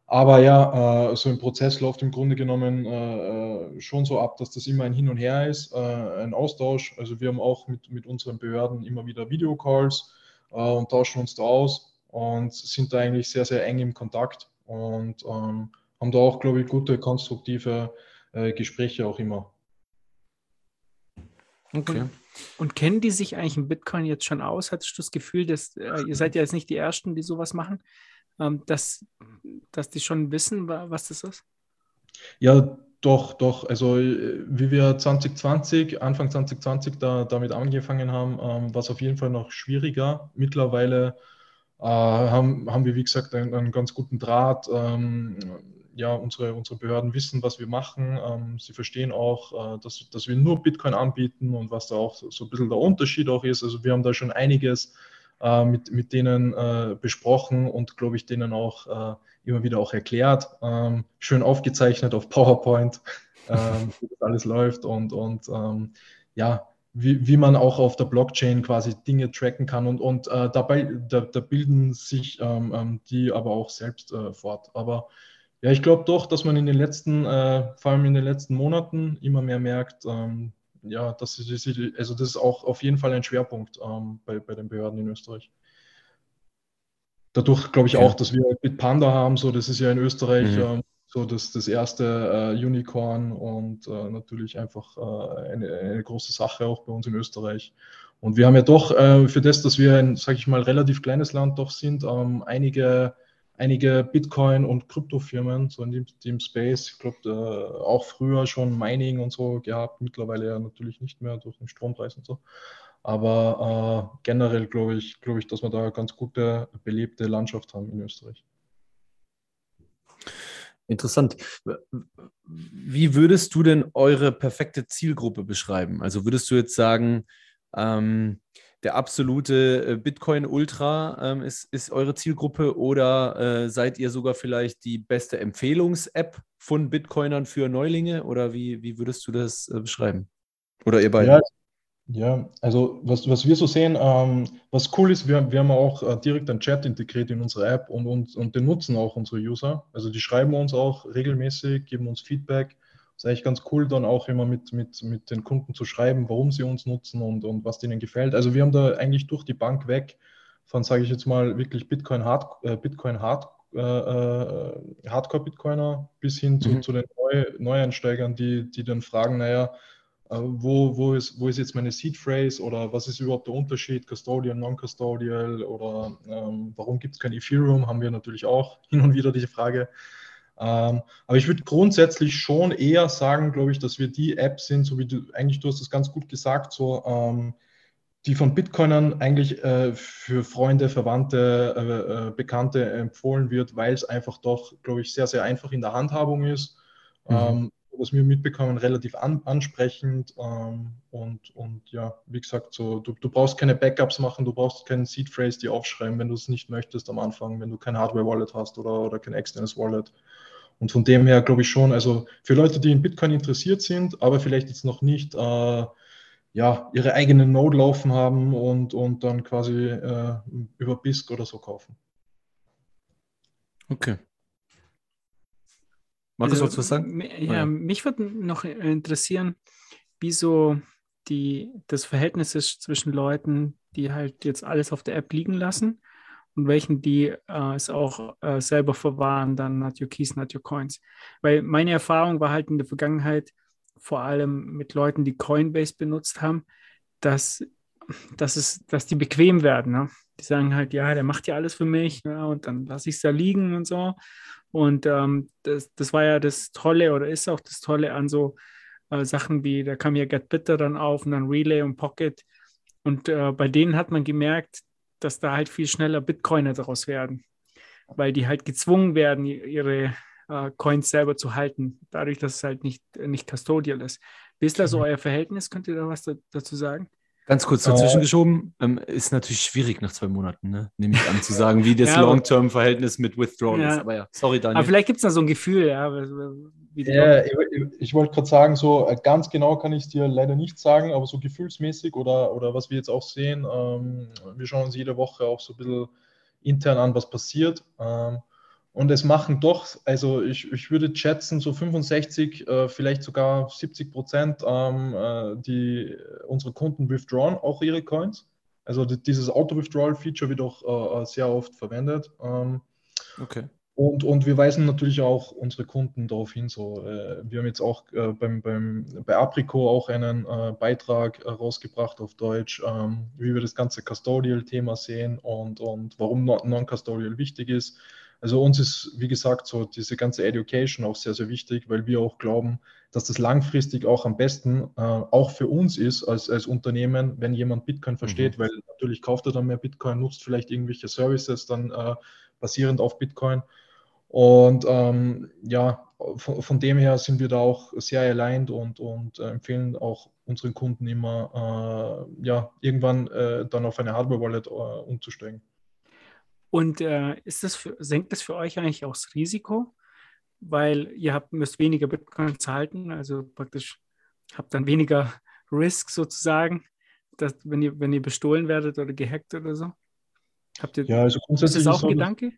Aber ja, äh, so ein Prozess läuft im Grunde genommen äh, äh, schon so ab, dass das immer ein Hin und Her ist, äh, ein Austausch. Also wir haben auch mit, mit unseren Behörden immer wieder Videocalls äh, und tauschen uns da aus und sind da eigentlich sehr, sehr eng im Kontakt und ähm, haben da auch, glaube ich, gute, konstruktive äh, Gespräche auch immer. Okay. Und, und, kennen die sich eigentlich im Bitcoin jetzt schon aus? Hattest du das Gefühl, dass ihr seid ja jetzt nicht die Ersten, die sowas machen? ähm, dass, dass die schon wissen, was das ist? Ja, doch, doch. Also äh, wie wir 2020, Anfang 2020 da, damit angefangen haben, ähm, war es auf jeden Fall noch schwieriger. Mittlerweile äh, haben, haben wir, wie gesagt, einen, einen ganz guten Draht. Ähm, ja, unsere, unsere Behörden wissen, was wir machen. Ähm, sie verstehen auch, äh, dass, dass wir nur Bitcoin anbieten und was da auch so, so ein bisschen der Unterschied auch ist. Also wir haben da schon einiges äh, mit, mit denen äh, besprochen und glaube ich denen auch äh, immer wieder auch erklärt, ähm, schön aufgezeichnet auf PowerPoint, ähm, wie das alles läuft und, und ähm, ja, wie, wie man auch auf der Blockchain quasi Dinge tracken kann und, und äh, dabei da, da, bilden sich ähm, ähm, die aber auch selbst äh, fort. Aber ja, ich glaube doch, dass man in den letzten, äh, vor allem in den letzten Monaten immer mehr merkt, ähm, ja, das ist, also das ist auch auf jeden Fall ein Schwerpunkt ähm, bei, bei den Behörden in Österreich. Dadurch glaube ich ja. auch, dass wir Bitpanda haben, so das ist ja in Österreich mhm. ähm, so das, das erste äh, Unicorn und äh, natürlich einfach äh, eine, eine, große Sache auch bei uns in Österreich. Und wir haben ja doch äh, für das, dass wir ein, sage ich mal, relativ kleines Land doch sind, ähm, einige einige Bitcoin- und Kryptofirmen, so in dem, dem Space, ich glaube, auch früher schon Mining und so gehabt, mittlerweile ja natürlich nicht mehr durch den Strompreis und so. Aber äh, generell glaube ich, glaube ich, dass wir da eine ganz gute, belebte Landschaft haben in Österreich. Interessant. Wie würdest du denn eure perfekte Zielgruppe beschreiben? Also würdest du jetzt sagen, ähm, der absolute äh, Bitcoin-Ultra ähm, ist, ist eure Zielgruppe oder äh, seid ihr sogar vielleicht die beste Empfehlungs-App von Bitcoinern für Neulinge oder wie, wie würdest du das äh, beschreiben? Oder ihr beide? Ja, ja, also was, was wir so sehen, ähm, was cool ist, wir, wir haben auch äh, direkt einen Chat integriert in unsere App und, und, und den nutzen auch unsere User. Also die schreiben uns auch regelmäßig, geben uns Feedback ist eigentlich ganz cool, dann auch immer mit, mit, mit den Kunden zu schreiben, warum sie uns nutzen und, und was denen gefällt. Also wir haben da eigentlich durch die Bank weg von, sage ich jetzt mal, wirklich Bitcoin Hard, äh, Bitcoin Hard, äh, äh Hardcore-Bitcoiner bis hin zu, mhm. zu den Neu Neueinsteigern, die, die dann fragen, naja, äh, wo, wo, ist, wo ist jetzt meine Seed Phrase oder was ist überhaupt der Unterschied, Custodial, Non-Custodial oder ähm, warum gibt es kein Ethereum, haben wir natürlich auch hin und wieder diese Frage. Ähm, aber ich würde grundsätzlich schon eher sagen, glaube ich, dass wir die App sind, so wie du eigentlich, du hast es ganz gut gesagt, so ähm, die von Bitcoinern eigentlich äh, für Freunde, Verwandte, äh, äh, Bekannte empfohlen wird, weil es einfach doch, glaube ich, sehr, sehr einfach in der Handhabung ist. Mhm. Ähm, was wir mitbekommen, relativ an, ansprechend ähm, und, und ja, wie gesagt, so, du, du brauchst keine Backups machen, du brauchst keinen Seed Phrase, die aufschreiben, wenn du es nicht möchtest am Anfang, wenn du kein Hardware Wallet hast oder, oder kein externes Wallet. Und von dem her glaube ich schon, also für Leute, die in Bitcoin interessiert sind, aber vielleicht jetzt noch nicht äh, ja, ihre eigene Node laufen haben und, und dann quasi äh, über BISC oder so kaufen. Okay. Markus, also, was sagen? Ja, ja, mich würde noch interessieren, wieso die, das Verhältnis ist zwischen Leuten, die halt jetzt alles auf der App liegen lassen und welchen, die äh, es auch äh, selber verwahren, dann not your keys, not your coins. Weil meine Erfahrung war halt in der Vergangenheit, vor allem mit Leuten, die Coinbase benutzt haben, dass, dass, es, dass die bequem werden. Ne? Die sagen halt, ja, der macht ja alles für mich ja, und dann lasse ich es da liegen und so. Und ähm, das, das war ja das Tolle oder ist auch das Tolle an so äh, Sachen wie, da kam ja Get Bitter dann auf und dann Relay und Pocket. Und äh, bei denen hat man gemerkt, dass da halt viel schneller Bitcoiner daraus werden, weil die halt gezwungen werden, ihre äh, Coins selber zu halten, dadurch, dass es halt nicht, nicht custodial ist. Wie ist da so mhm. euer Verhältnis? Könnt ihr da was da, dazu sagen? Ganz kurz dazwischen äh, geschoben, ähm, ist natürlich schwierig nach zwei Monaten, ne? nehme ich an, zu sagen, wie das ja, Long-Term-Verhältnis mit Withdrawal ja. ist. Aber ja, sorry, Daniel. Aber vielleicht gibt es da so ein Gefühl, ja. ja ich, ich wollte gerade sagen, so äh, ganz genau kann ich es dir leider nicht sagen, aber so gefühlsmäßig oder, oder was wir jetzt auch sehen, ähm, wir schauen uns jede Woche auch so ein bisschen intern an, was passiert. Ähm, und es machen doch, also ich, ich würde schätzen, so 65, äh, vielleicht sogar 70 Prozent, ähm, äh, die unsere Kunden withdrawn auch ihre Coins. Also die, dieses Auto-Withdrawal-Feature wird auch äh, sehr oft verwendet. Ähm, okay. Und, und wir weisen natürlich auch unsere Kunden darauf hin. So, äh, wir haben jetzt auch äh, beim, beim, bei Aprico auch einen äh, Beitrag rausgebracht auf Deutsch, ähm, wie wir das ganze Custodial-Thema sehen und, und warum Non-Custodial wichtig ist also uns ist, wie gesagt, so diese ganze Education auch sehr, sehr wichtig, weil wir auch glauben, dass das langfristig auch am besten äh, auch für uns ist als, als Unternehmen, wenn jemand Bitcoin versteht, mhm. weil natürlich kauft er dann mehr Bitcoin, nutzt vielleicht irgendwelche Services dann äh, basierend auf Bitcoin. Und ähm, ja, von, von, dem her sind wir da auch sehr aligned und, und äh, empfehlen auch unseren Kunden immer, äh, ja, irgendwann äh, dann auf eine Hardware-Wallet äh, umzusteigen. Und äh, ist das für, senkt das für euch eigentlich auch das Risiko? Weil ihr habt, müsst weniger Bitcoins halten, also praktisch habt dann weniger Risk sozusagen, dass, wenn, ihr, wenn ihr bestohlen werdet oder gehackt oder so? Habt ihr, ja, also grundsätzlich ist das auch ein Gedanke?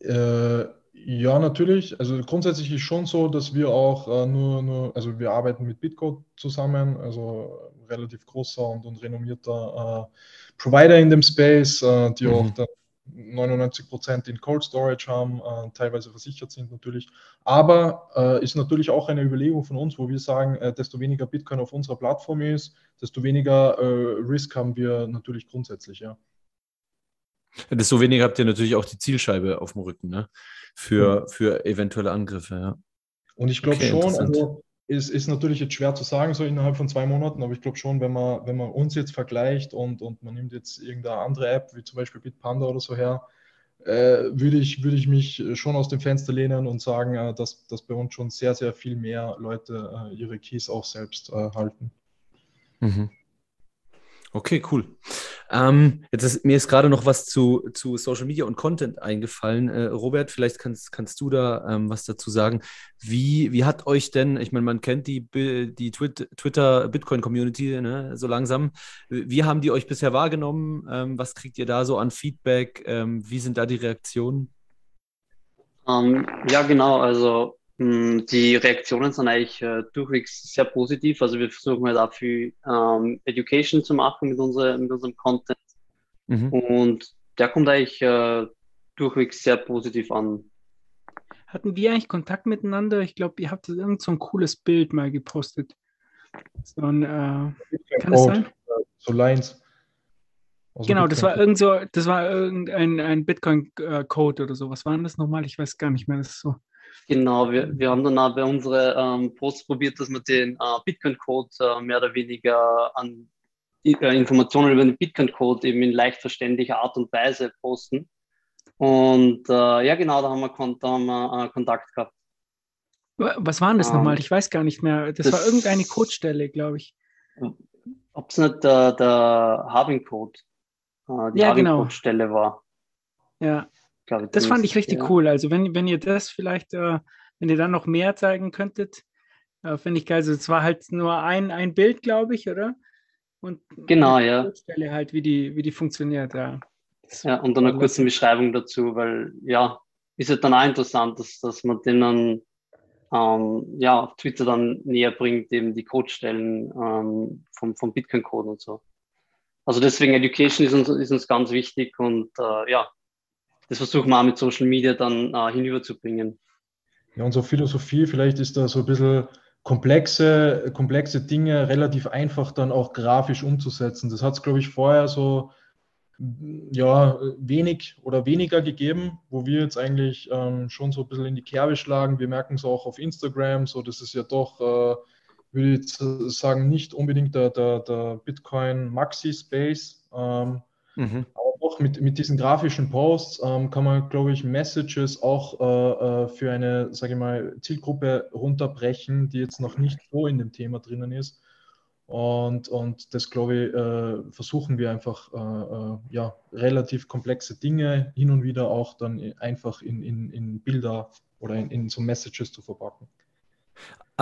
Äh, ja, natürlich. Also grundsätzlich ist schon so, dass wir auch äh, nur, nur, also wir arbeiten mit Bitcode zusammen, also relativ großer und, und renommierter äh, Provider in dem Space, äh, die mhm. auch dann 99 Prozent in Cold Storage haben, äh, teilweise versichert sind natürlich. Aber äh, ist natürlich auch eine Überlegung von uns, wo wir sagen, äh, desto weniger Bitcoin auf unserer Plattform ist, desto weniger äh, Risk haben wir natürlich grundsätzlich, ja. Desto weniger habt ihr natürlich auch die Zielscheibe auf dem Rücken, ne? Für, mhm. für eventuelle Angriffe, ja. Und ich glaube okay, schon, also ist, ist natürlich jetzt schwer zu sagen, so innerhalb von zwei Monaten, aber ich glaube schon, wenn man, wenn man uns jetzt vergleicht und, und man nimmt jetzt irgendeine andere App, wie zum Beispiel Bitpanda oder so her, äh, würde, ich, würde ich mich schon aus dem Fenster lehnen und sagen, äh, dass, dass bei uns schon sehr, sehr viel mehr Leute äh, ihre Keys auch selbst äh, halten. Mhm. Okay, cool. Ähm, jetzt ist, mir ist gerade noch was zu, zu Social Media und Content eingefallen. Äh, Robert, vielleicht kannst, kannst du da ähm, was dazu sagen. Wie, wie hat euch denn, ich meine, man kennt die, die Twitter Bitcoin Community ne, so langsam. Wie haben die euch bisher wahrgenommen? Ähm, was kriegt ihr da so an Feedback? Ähm, wie sind da die Reaktionen? Ähm, ja, genau. Also die Reaktionen sind eigentlich äh, durchwegs sehr positiv. Also wir versuchen halt auch viel ähm, Education zu machen mit, unsere, mit unserem Content. Mhm. Und der kommt eigentlich äh, durchwegs sehr positiv an. Hatten wir eigentlich Kontakt miteinander? Ich glaube, ihr habt irgend so ein cooles Bild mal gepostet. So ein, äh, kann das sein? So Lines. Also genau, das war irgend so, das war irgendein ein Bitcoin-Code oder so. Was war denn das nochmal? Ich weiß gar nicht mehr. Das ist so. Genau, wir, wir haben dann auch bei unseren ähm, Posts probiert, dass wir den äh, Bitcoin-Code äh, mehr oder weniger an äh, Informationen über den Bitcoin-Code eben in leicht verständlicher Art und Weise posten. Und äh, ja, genau, da haben wir, da haben wir äh, Kontakt gehabt. Was war denn das ähm, nochmal? Ich weiß gar nicht mehr. Das, das war irgendeine Codestelle, glaube ich. Ob es nicht der, der Having-Code, äh, die ja, genau. Having-Code-Stelle war. Ja, das fand ich richtig ja. cool. Also wenn, wenn ihr das vielleicht, äh, wenn ihr dann noch mehr zeigen könntet, äh, finde ich geil. Also es war halt nur ein, ein Bild, glaube ich, oder? Und genau, ja. Stelle halt, wie die, wie die funktioniert, ja. ja, und dann eine kurze Beschreibung dazu, weil ja, ist ja dann auch interessant, dass, dass man denen ähm, ja, auf Twitter dann näher bringt, eben die Codestellen ähm, vom, vom Bitcoin-Code und so. Also deswegen Education ist uns, ist uns ganz wichtig und äh, ja, das versuchen wir auch mit Social Media dann äh, hinüberzubringen. Ja, unsere Philosophie, vielleicht ist da so ein bisschen komplexe, komplexe Dinge relativ einfach dann auch grafisch umzusetzen. Das hat es, glaube ich, vorher so ja, wenig oder weniger gegeben, wo wir jetzt eigentlich ähm, schon so ein bisschen in die Kerbe schlagen. Wir merken es auch auf Instagram, so das ist ja doch, äh, würde ich sagen, nicht unbedingt der, der, der Bitcoin Maxi Space. Ähm, mhm auch mit, mit diesen grafischen Posts ähm, kann man, glaube ich, Messages auch äh, äh, für eine, sage ich mal, Zielgruppe runterbrechen, die jetzt noch nicht so in dem Thema drinnen ist. Und, und das, glaube ich, äh, versuchen wir einfach, äh, äh, ja, relativ komplexe Dinge hin und wieder auch dann einfach in, in, in Bilder oder in, in so Messages zu verpacken.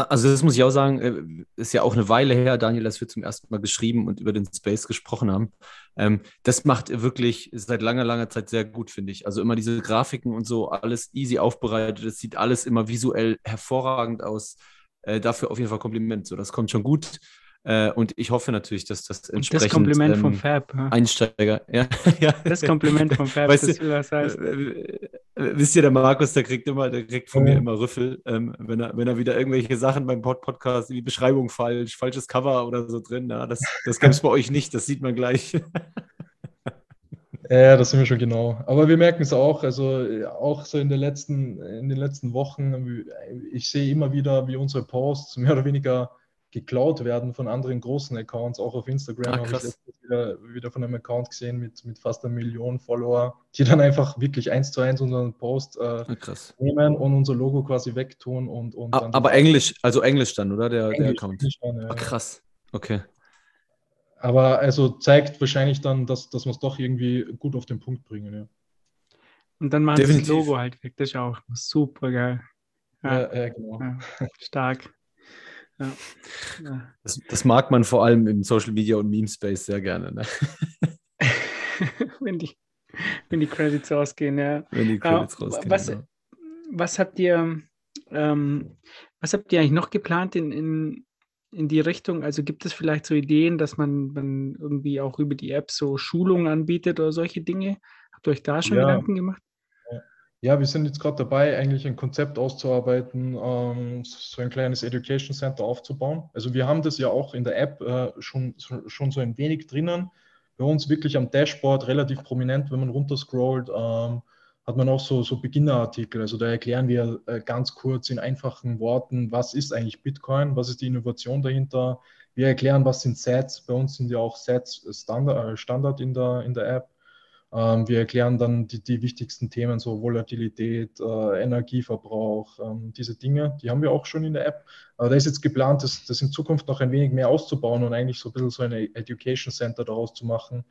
Also das muss ich auch sagen, äh, ist ja auch eine Weile her, Daniel, dass wir zum ersten Mal geschrieben und über den Space gesprochen haben. Ähm, das macht wirklich seit langer, langer Zeit sehr gut, finde ich. Also immer diese Grafiken und so, alles easy aufbereitet. Es sieht alles immer visuell hervorragend aus. Äh, dafür auf jeden Fall Kompliment. So, das kommt schon gut. Äh, und ich hoffe natürlich, dass das entsprechend. Das Kompliment ähm, vom Fab. Ja. Einsteiger, ja. ja. Das Kompliment vom Fab, weißt das will was heißt. Äh, wisst ihr, der Markus, der kriegt immer, der kriegt von ja. mir immer Rüffel, ähm, wenn, er, wenn er wieder irgendwelche Sachen beim Pod Podcast, die Beschreibung falsch, falsches Cover oder so drin. Ja, das das gibt es bei euch nicht, das sieht man gleich. Ja, das sind wir schon genau. Aber wir merken es auch, also auch so in den letzten, in den letzten Wochen, ich sehe immer wieder, wie unsere Posts mehr oder weniger geklaut werden von anderen großen Accounts, auch auf Instagram ah, habe ich wieder, wieder, von einem Account gesehen mit, mit fast einer Million Follower, die dann einfach wirklich eins zu eins unseren Post äh, ah, nehmen und unser Logo quasi wegtun und, und ah, Aber Englisch, also Englisch dann, oder? Der, Englisch, der Account. Dann, ja. ah, krass. Okay. Aber also zeigt wahrscheinlich dann, dass, dass wir es doch irgendwie gut auf den Punkt bringen, ja. Und dann machen sie das Logo halt weg. Das ist auch super geil. Ja, ja, ja genau. Ja, stark. Ja. Das, das, mag man vor allem im Social Media und Meme Space sehr gerne. Ne? wenn, die, wenn die Credits rausgehen, ja. Wenn die Credits rausgehen. Was, genau. was habt ihr, ähm, was habt ihr eigentlich noch geplant in, in, in die Richtung? Also gibt es vielleicht so Ideen, dass man, man irgendwie auch über die App so Schulungen anbietet oder solche Dinge? Habt ihr euch da schon ja. Gedanken gemacht? Ja, wir sind jetzt gerade dabei, eigentlich ein Konzept auszuarbeiten, ähm, so ein kleines Education Center aufzubauen. Also wir haben das ja auch in der App äh, schon, schon so ein wenig drinnen. Bei uns wirklich am Dashboard relativ prominent, wenn man runterscrollt, ähm, hat man auch so, so Beginnerartikel. Also da erklären wir äh, ganz kurz in einfachen Worten, was ist eigentlich Bitcoin, was ist die Innovation dahinter. Wir erklären, was sind Sets. Bei uns sind ja auch Sets Standard, äh, Standard in, der, in der App. Ähm, wir erklären dann die, die, wichtigsten Themen, so Volatilität, äh, Energieverbrauch, ähm, diese Dinge, die haben wir auch schon in der App. Aber da ist jetzt geplant, das, das in Zukunft noch ein wenig mehr auszubauen und eigentlich so ein bisschen so eine Education Center daraus zu machen.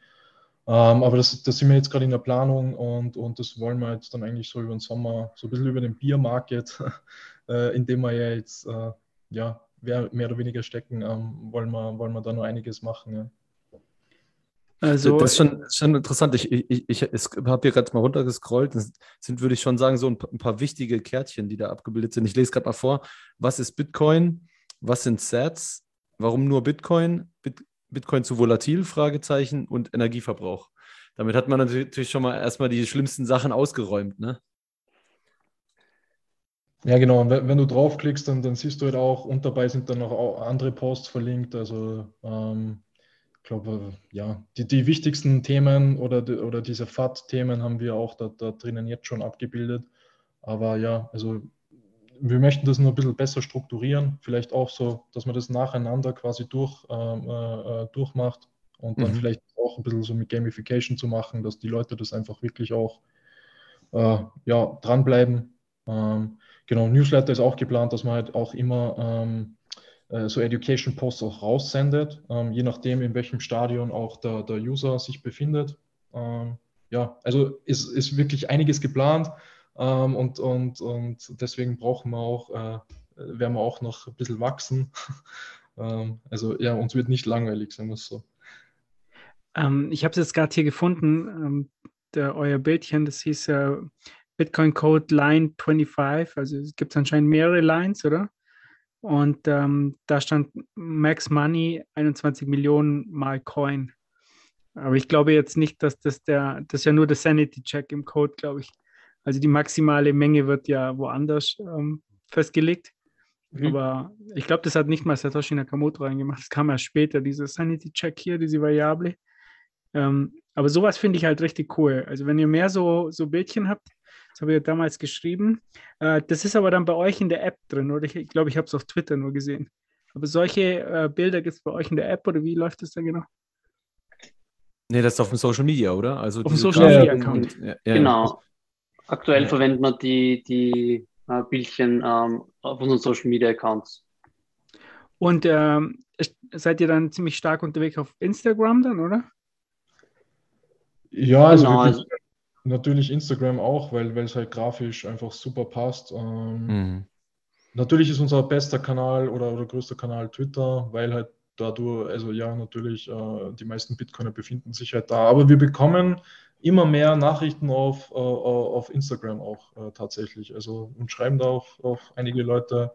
Ähm, aber das, das sind wir jetzt gerade in der Planung und, und das wollen wir jetzt dann eigentlich so über den Sommer, so ein bisschen über den Biermarket, äh, in dem wir ja jetzt äh, ja, mehr, mehr oder weniger stecken, ähm, wollen, wir, wollen wir da noch einiges machen. Ja. Also, das ist schon, schon interessant. Ich, ich, ich, ich habe hier gerade mal runtergescrollt. Das sind, würde ich schon sagen, so ein paar, ein paar wichtige Kärtchen, die da abgebildet sind. Ich lese gerade mal vor. Was ist Bitcoin? Was sind Sats? Warum nur Bitcoin? Bit, Bitcoin zu volatil? Fragezeichen und Energieverbrauch. Damit hat man natürlich schon mal erstmal die schlimmsten Sachen ausgeräumt, ne? Ja, genau. Und wenn du draufklickst, dann, dann siehst du halt auch, und dabei sind dann noch andere Posts verlinkt. Also ähm, glaube, ja, die, die wichtigsten Themen oder, die, oder diese FAT-Themen haben wir auch da, da drinnen jetzt schon abgebildet. Aber ja, also wir möchten das nur ein bisschen besser strukturieren, vielleicht auch so, dass man das nacheinander quasi durch, ähm, äh, äh, durchmacht und dann mhm. vielleicht auch ein bisschen so mit Gamification zu machen, dass die Leute das einfach wirklich auch äh, ja, dranbleiben. Ähm, genau, Newsletter ist auch geplant, dass man halt auch immer ähm, äh, so Education Posts auch raussendet, ähm, je nachdem, in welchem Stadion auch der, der User sich befindet. Ähm, ja, also ist, ist wirklich einiges geplant ähm, und, und, und deswegen brauchen wir auch, äh, werden wir auch noch ein bisschen wachsen. Also ja, uns wird nicht langweilig, sagen wir es so. Ähm, ich habe es jetzt gerade hier gefunden, ähm, der, euer Bildchen, das hieß äh, Bitcoin Code Line 25, also es gibt anscheinend mehrere Lines, oder? Und ähm, da stand Max Money 21 Millionen mal Coin. Aber ich glaube jetzt nicht, dass das der, das ist ja nur der Sanity-Check im Code, glaube ich. Also die maximale Menge wird ja woanders ähm, festgelegt. Mhm. Aber ich glaube, das hat nicht mal Satoshi Nakamoto reingemacht. Das kam ja später, dieser Sanity-Check hier, diese Variable. Ähm, aber sowas finde ich halt richtig cool. Also wenn ihr mehr so, so Bildchen habt, das habe ich ja damals geschrieben. Äh, das ist aber dann bei euch in der App drin, oder? Ich glaube, ich habe es auf Twitter nur gesehen. Aber solche äh, Bilder gibt es bei euch in der App oder wie läuft das da genau? Nee, das ist auf dem Social Media, oder? Also auf dem Social Media Account. Ja, ja. Genau. Aktuell ja. verwenden wir die, die äh, Bildchen ähm, auf unseren Social Media Accounts. Und ähm, seid ihr dann ziemlich stark unterwegs auf Instagram dann, oder? Ja, also genau. wir, Natürlich Instagram auch, weil, weil es halt grafisch einfach super passt. Ähm, mhm. Natürlich ist unser bester Kanal oder, oder größter Kanal Twitter, weil halt dadurch, also ja, natürlich, äh, die meisten Bitcoiner befinden sich halt da. Aber wir bekommen immer mehr Nachrichten auf, äh, auf Instagram auch äh, tatsächlich. Also und schreiben da auch, auch einige Leute.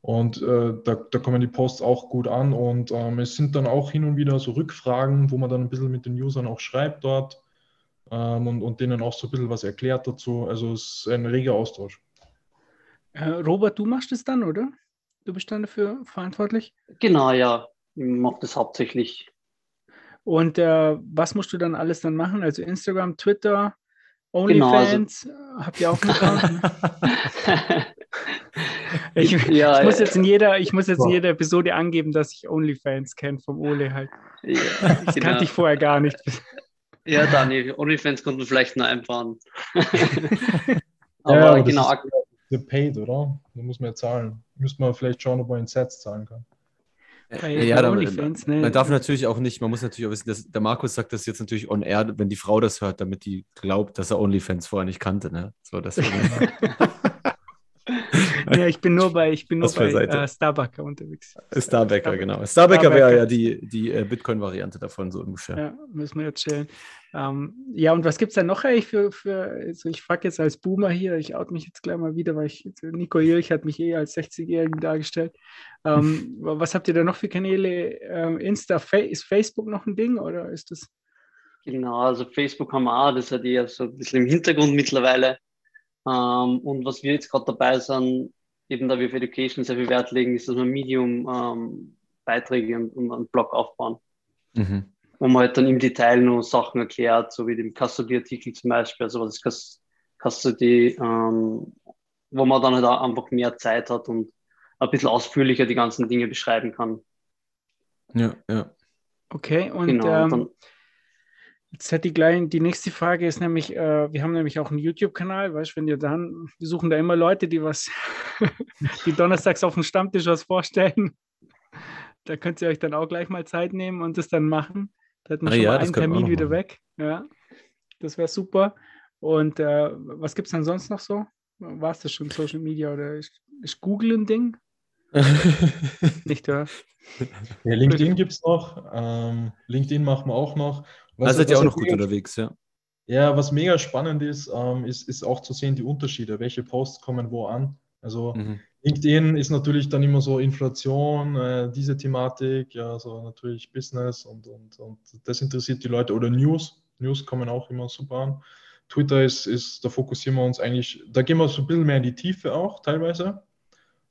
Und äh, da, da kommen die Posts auch gut an. Und ähm, es sind dann auch hin und wieder so Rückfragen, wo man dann ein bisschen mit den Usern auch schreibt dort ähm, und, und denen auch so ein bisschen was erklärt dazu. Also es ist ein reger Austausch. Äh, Robert, du machst es dann, oder? Du bist dann dafür verantwortlich? Genau, ja. Ich mache das hauptsächlich. Und äh, was musst du dann alles dann machen? Also Instagram, Twitter, OnlyFans, genau, also, habt ihr auch einen ich, ja, ich, muss jetzt in jeder, ich muss jetzt in jeder Episode angeben, dass ich OnlyFans kenne vom Ole halt. Ja, das genau. kannte ich vorher gar nicht. Ja, Dani, OnlyFans konnten wir vielleicht noch einfahren. aber ja, genau. Das ist paid, oder? Da muss man ja zahlen. Müsste man vielleicht schauen, ob man in Sets zahlen kann. Bei, ja, bei OnlyFans, ne? Man darf natürlich auch nicht, man muss natürlich auch wissen, dass der Markus sagt das jetzt natürlich on air, wenn die Frau das hört, damit die glaubt, dass er OnlyFans vorher nicht kannte. Ne? So, das ja, ich bin nur bei, ich bin nur bei äh, Starbucker unterwegs. Starbucker, genau. Starbucker wäre ja die, die äh, Bitcoin-Variante davon, so ungefähr. Ja, müssen wir jetzt chillen. Ähm, ja, und was gibt es denn noch eigentlich für, für also ich frage jetzt als Boomer hier, ich out mich jetzt gleich mal wieder, weil ich, Nico Jilch hat mich eh als 60-Jährigen dargestellt. Ähm, was habt ihr da noch für Kanäle? Ähm, Insta, Fa ist Facebook noch ein Ding oder ist das? Genau, also Facebook haben wir auch, das hat eher so ein bisschen im Hintergrund mittlerweile. Ähm, und was wir jetzt gerade dabei sind, eben da wir für Education sehr viel Wert legen, ist, dass wir Medium ähm, und, und einen Blog aufbauen. Mhm. Wo man halt dann im Detail nur Sachen erklärt, so wie dem Custody-Artikel zum Beispiel, also was ist Custody, ähm, wo man dann halt auch einfach mehr Zeit hat und ein bisschen ausführlicher die ganzen Dinge beschreiben kann. Ja, ja. Okay, und genau, ähm, Jetzt hat die gleich, die nächste Frage ist nämlich, äh, wir haben nämlich auch einen YouTube-Kanal, weißt du, wenn ihr dann, wir suchen da immer Leute, die was, die donnerstags auf dem Stammtisch was vorstellen. Da könnt ihr euch dann auch gleich mal Zeit nehmen und das dann machen. Da hat man ah, schon ja, mal einen Termin wieder weg. Ja, das wäre super. Und äh, was gibt es denn sonst noch so? War es das schon Social Media oder ist, ist Google ein Ding? Nicht, oder? Ja, LinkedIn gibt es noch. Ähm, LinkedIn machen wir auch noch. Was, da seid ihr auch noch gut mega, unterwegs, ja. Ja, was mega spannend ist, ähm, ist, ist auch zu sehen die Unterschiede, welche Posts kommen wo an. Also mhm. LinkedIn ist natürlich dann immer so Inflation, äh, diese Thematik, ja, so natürlich Business und, und, und das interessiert die Leute oder News. News kommen auch immer super an. Twitter ist, ist, da fokussieren wir uns eigentlich, da gehen wir so ein bisschen mehr in die Tiefe auch teilweise.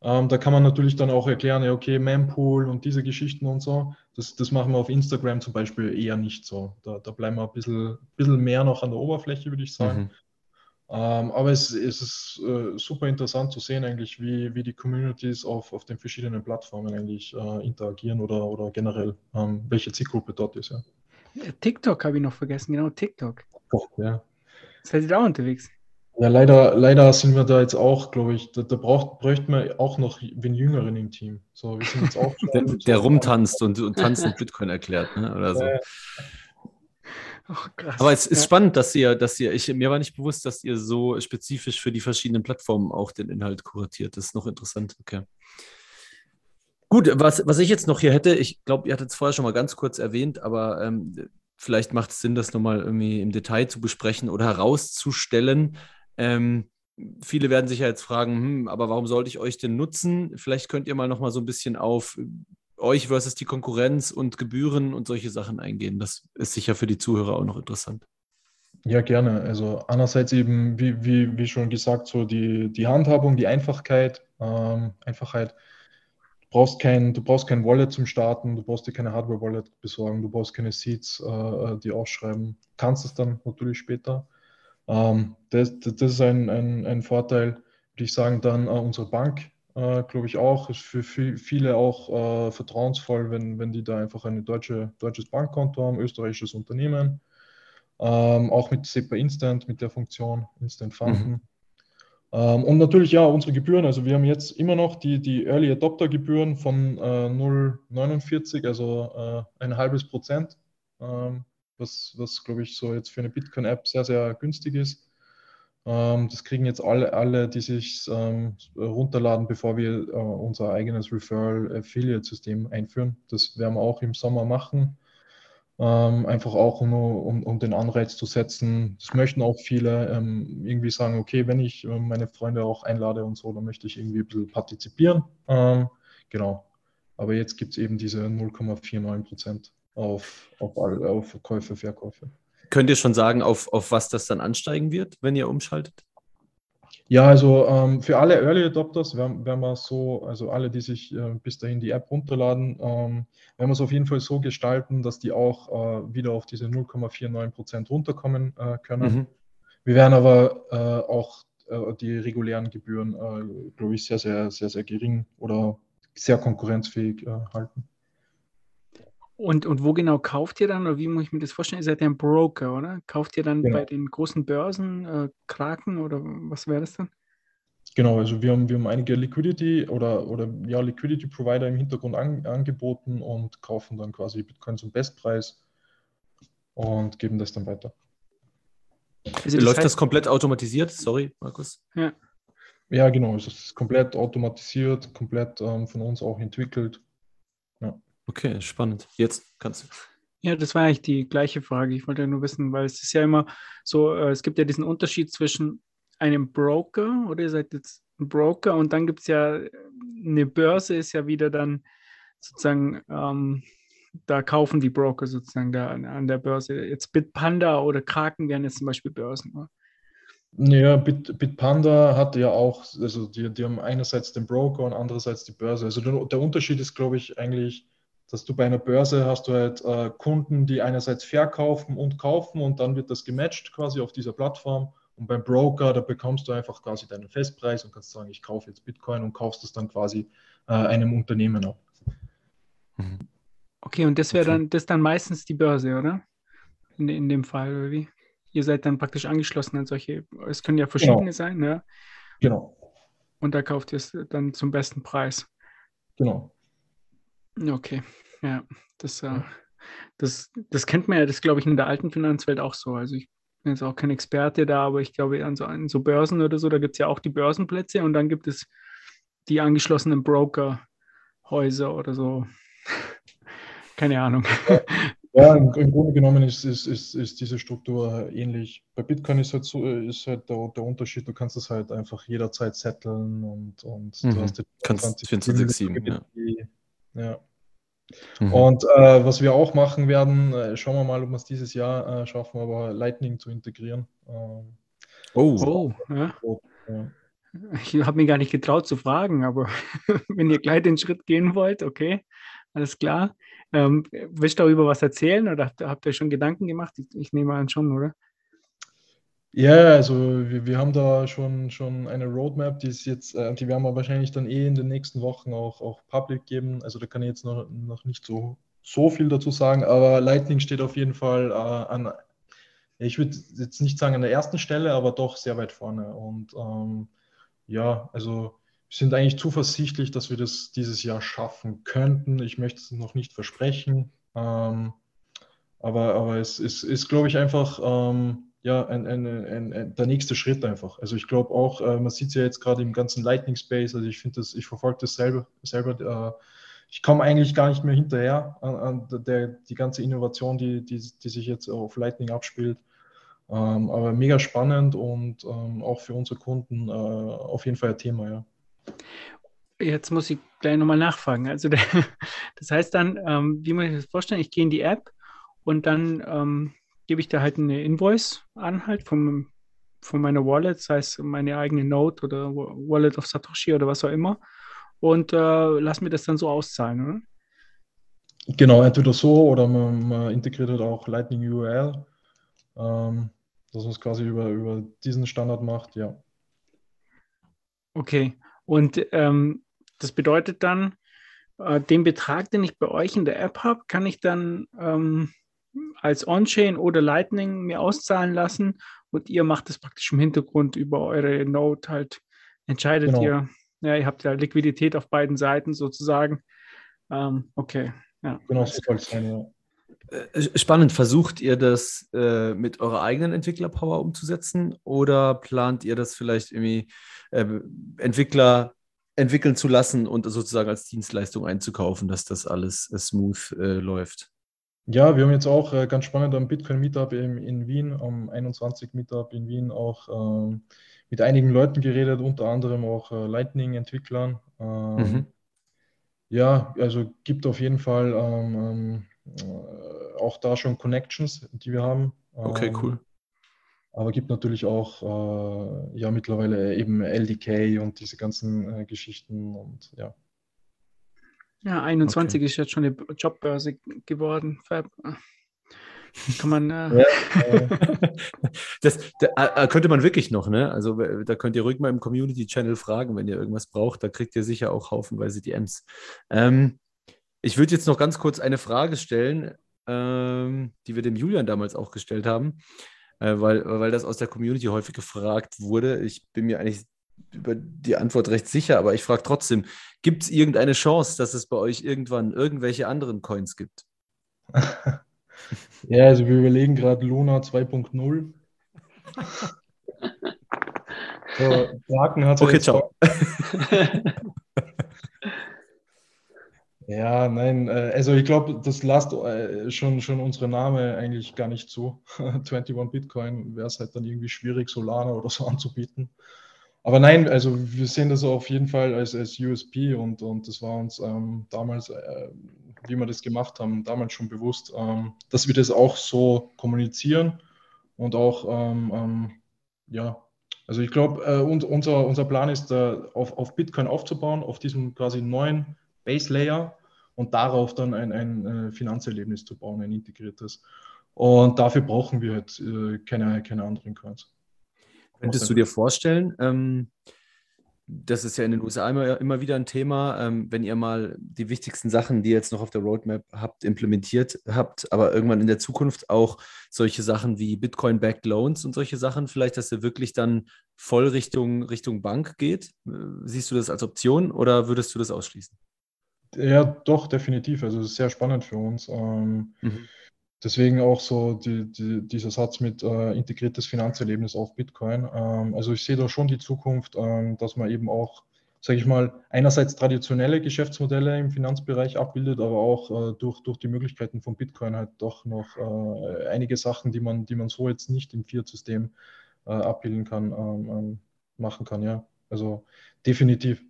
Ähm, da kann man natürlich dann auch erklären, ja, okay, Mempool und diese Geschichten und so. Das, das machen wir auf Instagram zum Beispiel eher nicht so. Da, da bleiben wir ein bisschen, bisschen mehr noch an der Oberfläche, würde ich sagen. Mhm. Ähm, aber es, es ist äh, super interessant zu sehen, eigentlich, wie, wie die Communities auf, auf den verschiedenen Plattformen eigentlich äh, interagieren oder, oder generell, ähm, welche Zielgruppe dort ist. Ja. TikTok habe ich noch vergessen, genau, TikTok. Oh, ja. Seid ihr da unterwegs? Ja, leider, leider sind wir da jetzt auch, glaube ich, da, da braucht, bräuchte man auch noch einen Jüngeren im Team. So, wir sind jetzt auch der, der rumtanzt und, und tanzt mit Bitcoin erklärt, ne? oder so. Oh, Aber es ist spannend, dass ihr, dass ihr, ich, mir war nicht bewusst, dass ihr so spezifisch für die verschiedenen Plattformen auch den Inhalt kuratiert. Das ist noch interessant, okay. Gut, was, was ich jetzt noch hier hätte, ich glaube, ihr hattet es vorher schon mal ganz kurz erwähnt, aber ähm, vielleicht macht es Sinn, das nochmal irgendwie im Detail zu besprechen oder herauszustellen. Ähm, viele werden sich ja jetzt fragen, hm, aber warum sollte ich euch denn nutzen? Vielleicht könnt ihr mal noch mal so ein bisschen auf euch versus die Konkurrenz und Gebühren und solche Sachen eingehen. Das ist sicher für die Zuhörer auch noch interessant. Ja, gerne. Also einerseits eben, wie, wie, wie schon gesagt, so die, die Handhabung, die Einfachkeit, ähm, Einfachheit. Du brauchst, kein, du brauchst kein Wallet zum Starten, du brauchst dir keine Hardware-Wallet besorgen, du brauchst keine Seeds, äh, äh die ausschreiben. Du kannst es dann natürlich später. Ähm, das, das, ist ein, ein, ein Vorteil, würde ich sagen. Dann äh, unsere Bank, äh, glaube ich auch, ist für viel, viele auch äh, vertrauensvoll, wenn, wenn die da einfach ein deutsche, deutsches Bankkonto haben, österreichisches Unternehmen. Ähm, auch mit SEPA Instant, mit der Funktion Instant Funden. Mhm. Ähm, und natürlich ja, unsere Gebühren. Also wir haben jetzt immer noch die, die Early Adopter Gebühren von äh, 0,49, also äh, ein halbes Prozent. Ähm, was, was glaube ich, so jetzt für eine Bitcoin-App sehr, sehr günstig ist. Ähm, das kriegen jetzt alle, alle die sich ähm, runterladen, bevor wir äh, unser eigenes Referral-Affiliate-System einführen. Das werden wir auch im Sommer machen. Ähm, einfach auch nur, um, um den Anreiz zu setzen. Das möchten auch viele ähm, irgendwie sagen, okay, wenn ich äh, meine Freunde auch einlade und so, dann möchte ich irgendwie ein bisschen partizipieren. Ähm, genau. Aber jetzt gibt es eben diese 0,49 Prozent auf, auf, auf Käufe, Verkäufe. Könnt ihr schon sagen, auf, auf was das dann ansteigen wird, wenn ihr umschaltet? Ja, also ähm, für alle Early Adopters werden, werden wir so, also alle, die sich äh, bis dahin die App runterladen, ähm, werden wir es auf jeden Fall so gestalten, dass die auch äh, wieder auf diese 0,49 Prozent runterkommen äh, können. Mhm. Wir werden aber äh, auch äh, die regulären Gebühren, äh, glaube ich, sehr, sehr, sehr, sehr gering oder sehr konkurrenzfähig äh, halten. Und, und wo genau kauft ihr dann, oder wie muss ich mir das vorstellen? Ihr seid ja ein Broker, oder? Kauft ihr dann genau. bei den großen Börsen äh, Kraken oder was wäre das dann? Genau, also wir haben, wir haben einige Liquidity oder, oder ja, Liquidity Provider im Hintergrund an, angeboten und kaufen dann quasi Bitcoin zum Bestpreis und geben das dann weiter. Also das Läuft heißt, das komplett automatisiert? Sorry, Markus. Ja, ja genau. Es ist komplett automatisiert, komplett ähm, von uns auch entwickelt. Ja. Okay, spannend. Jetzt kannst du. Ja, das war eigentlich die gleiche Frage. Ich wollte nur wissen, weil es ist ja immer so, äh, es gibt ja diesen Unterschied zwischen einem Broker oder ihr seid jetzt ein Broker und dann gibt es ja eine Börse, ist ja wieder dann sozusagen, ähm, da kaufen die Broker sozusagen da an, an, der Börse. Jetzt Bitpanda oder Kraken wären jetzt zum Beispiel Börsen. Oder? Ja, Bit, Bitpanda hat ja auch, also die, die haben einerseits den Broker und andererseits die Börse. Also der, der Unterschied ist, glaube ich, eigentlich, dass du bei einer Börse hast du halt äh, Kunden, die einerseits verkaufen und kaufen und dann wird das gematcht quasi auf dieser Plattform. Und beim Broker, da bekommst du einfach quasi deinen Festpreis und kannst sagen, ich kaufe jetzt Bitcoin und kaufst es dann quasi äh, einem Unternehmen ab. Mhm. Okay, und das wäre dann, das dann meistens die Börse, oder? In, in dem Fall, oder wie? Ihr seid dann praktisch angeschlossen an solche, es können ja verschiedene genau. sein, ja? Genau. Und da kauft ihr es dann zum besten Preis. Genau. Okay, ja, das, äh, das, das kennt man ja, das glaube ich in der alten Finanzwelt auch so. Also ich bin jetzt auch kein Experte da, aber ich glaube, an so, an so Börsen oder so, da gibt es ja auch die Börsenplätze und dann gibt es die angeschlossenen Brokerhäuser oder so. Keine Ahnung. Ja, im, im, Grunde genommen ist, ist, ist, ist diese Struktur ähnlich. Bei Bitcoin ist halt, so, ist halt der, der Unterschied, du kannst es halt einfach jederzeit setteln und, und mhm. du hast die kannst 24, ja. Ja. Mhm. Und äh, was wir auch machen werden, äh, schauen wir mal, ob wir es dieses Jahr äh, schaffen, aber Lightning zu integrieren. Ähm, oh, oh ja. ja. Ich habe mich gar nicht getraut zu fragen, aber wenn ihr gleich den Schritt gehen wollt, okay, alles klar. Ähm, willst du darüber was erzählen oder habt, habt ihr schon Gedanken gemacht? Ich, ich nehme an schon, oder? Ja, also wir, wir haben da schon, schon eine Roadmap, die ist jetzt, äh, die werden wir wahrscheinlich dann eh in den nächsten Wochen auch, auch public geben. Also da kann ich jetzt noch, noch nicht so, so viel dazu sagen, aber Lightning steht auf jeden Fall äh, an, ich würde jetzt nicht sagen an der ersten Stelle, aber doch sehr weit vorne. Und ähm, ja, also wir sind eigentlich zuversichtlich, dass wir das dieses Jahr schaffen könnten. Ich möchte es noch nicht versprechen, ähm, aber, aber es ist, ist glaube ich, einfach ähm, ja, ein, ein, ein, der nächste Schritt einfach. Also ich glaube auch, äh, man sieht es ja jetzt gerade im ganzen Lightning Space, also ich finde das, ich verfolge das selber, selber äh, ich komme eigentlich gar nicht mehr hinterher an, an der, die ganze Innovation, die, die, die sich jetzt auf Lightning abspielt. Ähm, aber mega spannend und ähm, auch für unsere Kunden äh, auf jeden Fall ein Thema, ja. Jetzt muss ich gleich nochmal nachfragen. Also der, das heißt dann, ähm, wie muss ich das vorstellen? Ich gehe in die App und dann ähm, gebe ich da halt eine Invoice an, halt vom, von meiner Wallet, sei es meine eigene Note oder Wallet of Satoshi oder was auch immer. Und äh, lass mir das dann so auszahlen, oder? Genau, entweder so oder man, man integriert halt auch Lightning URL, ähm, dass man es quasi über, über diesen Standard macht, ja. Okay, und ähm, das bedeutet dann, äh, den Betrag, den ich bei euch in der App habe, kann ich dann ähm, als On-Chain oder Lightning mir auszahlen lassen und ihr macht das praktisch im Hintergrund über eure Node halt, entscheidet genau. ihr. Ja, ihr habt ja Liquidität auf beiden Seiten sozusagen. Ähm, okay. Ja, genau, so soll sein, ja. Äh, spannend, versucht ihr das äh, mit eurer eigenen Entwicklerpower umzusetzen oder plant ihr das vielleicht irgendwie äh, Entwickler entwickeln zu lassen und sozusagen als Dienstleistung einzukaufen, dass das alles äh, smooth äh, läuft? Ja, wir haben jetzt auch äh, ganz spannend am Bitcoin Meetup in, Wien, am 21 Meetup in Wien auch ähm, mit einigen Leuten geredet, unter anderem auch äh, Lightning-Entwicklern. Ähm, mhm. Ja, also gibt auf jeden Fall ähm, ähm äh, auch da schon Connections, die wir haben. Okay, ähm, cool. Aber gibt natürlich auch äh, ja mittlerweile eben LDK und diese ganzen äh, Geschichten und ja. Ja, 21 okay. ist jetzt schon eine Jobbörse geworden. Kann man. Äh ja, das, da, könnte man wirklich noch, ne? Also da könnt ihr ruhig mal im Community-Channel fragen, wenn ihr irgendwas braucht. Da kriegt ihr sicher auch haufenweise DMs. Ähm, ich würde jetzt noch ganz kurz eine Frage stellen, ähm, die wir dem Julian damals auch gestellt haben, äh, weil, weil das aus der Community häufig gefragt wurde. Ich bin mir eigentlich über die Antwort recht sicher, aber ich frage trotzdem, gibt es irgendeine Chance, dass es bei euch irgendwann irgendwelche anderen Coins gibt? ja, also wir überlegen gerade Luna 2.0. so, Draken hat Okay, ciao. Ja, nein, äh, also ich glaube, das lasst äh, schon, schon unsere Name eigentlich gar nicht zu. 21 Bitcoin wäre es halt dann irgendwie schwierig, Solana oder so anzubieten. Aber nein, also wir sehen das auf jeden Fall als, als USP und, und das war uns ähm, damals, äh, wie wir das gemacht haben, damals schon bewusst, ähm, dass wir das auch so kommunizieren und auch, ähm, ähm ja, also ich glaube, äh, und, unser, unser Plan ist, äh, auf, auf Bitcoin aufzubauen, auf diesem quasi neuen Base Layer und darauf dann ein, ein äh, Finanzerlebnis zu bauen, ein integriertes. Und dafür brauchen wir halt äh, keine, keine anderen Coins. Könntest du dir vorstellen, ähm, das ist ja in den USA immer, immer wieder ein Thema, ähm, wenn ihr mal die wichtigsten Sachen, die ihr jetzt noch auf der Roadmap habt, implementiert habt, aber irgendwann in der Zukunft auch solche Sachen wie Bitcoin-Backed Loans und solche Sachen, vielleicht, dass ihr wirklich dann voll Richtung, Richtung Bank geht? Äh, siehst du das als Option oder würdest du das ausschließen? Ja, doch, definitiv. Also es ist sehr spannend für uns. Ähm, mhm. Deswegen auch so die, die, dieser Satz mit äh, integriertes Finanzerlebnis auf Bitcoin. Ähm, also ich sehe da schon die Zukunft, ähm, dass man eben auch, sage ich mal, einerseits traditionelle Geschäftsmodelle im Finanzbereich abbildet, aber auch äh, durch, durch die Möglichkeiten von Bitcoin halt doch noch äh, einige Sachen, die man, die man so jetzt nicht im Fiat-System äh, abbilden kann, ähm, ähm, machen kann. Ja, also definitiv.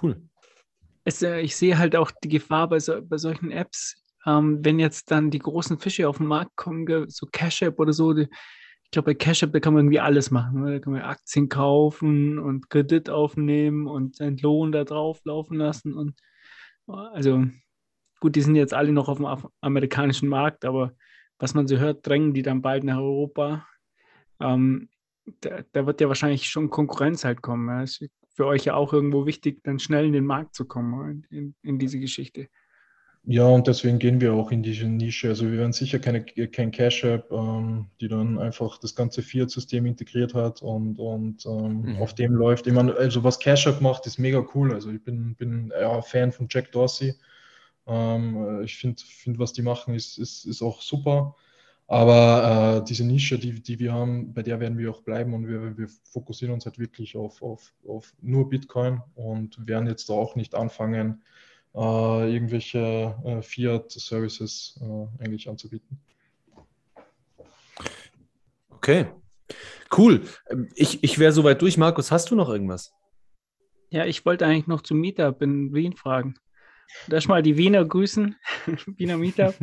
Cool. Es, äh, ich sehe halt auch die Gefahr bei, so, bei solchen Apps, ähm, wenn jetzt dann die großen Fische auf den Markt kommen, so Cash App oder so, die, ich glaube, bei Cash App, da kann man irgendwie alles machen. Ne? Da kann man Aktien kaufen und Kredit aufnehmen und seinen Lohn da drauf laufen lassen. Und also gut, die sind jetzt alle noch auf dem amerikanischen Markt, aber was man so hört, drängen die dann bald nach Europa. Ähm, da, da, wird ja wahrscheinlich schon Konkurrenz halt kommen. Ist für euch ja auch irgendwo wichtig, dann schnell in den Markt zu kommen, in, in diese Geschichte. Ja, und deswegen gehen wir auch in diese Nische. Also wir werden sicher keine, kein Cash-App, ähm, die dann einfach das ganze Fiat-System integriert hat und, und ähm, mhm. auf dem läuft. Ich meine, also was Cash-App macht, ist mega cool. Also ich bin, bin ja, Fan von Jack Dorsey. Ähm, ich finde, find, was die machen, ist, ist, ist auch super. Aber äh, diese Nische, die, die wir haben, bei der werden wir auch bleiben und wir, wir fokussieren uns halt wirklich auf, auf, auf nur Bitcoin und werden jetzt da auch nicht anfangen, äh, irgendwelche äh, Fiat-Services äh, eigentlich anzubieten. Okay, cool. Ich, ich wäre soweit durch. Markus, hast du noch irgendwas? Ja, ich wollte eigentlich noch zum Meetup in Wien fragen. Erstmal die Wiener grüßen, Wiener Meetup.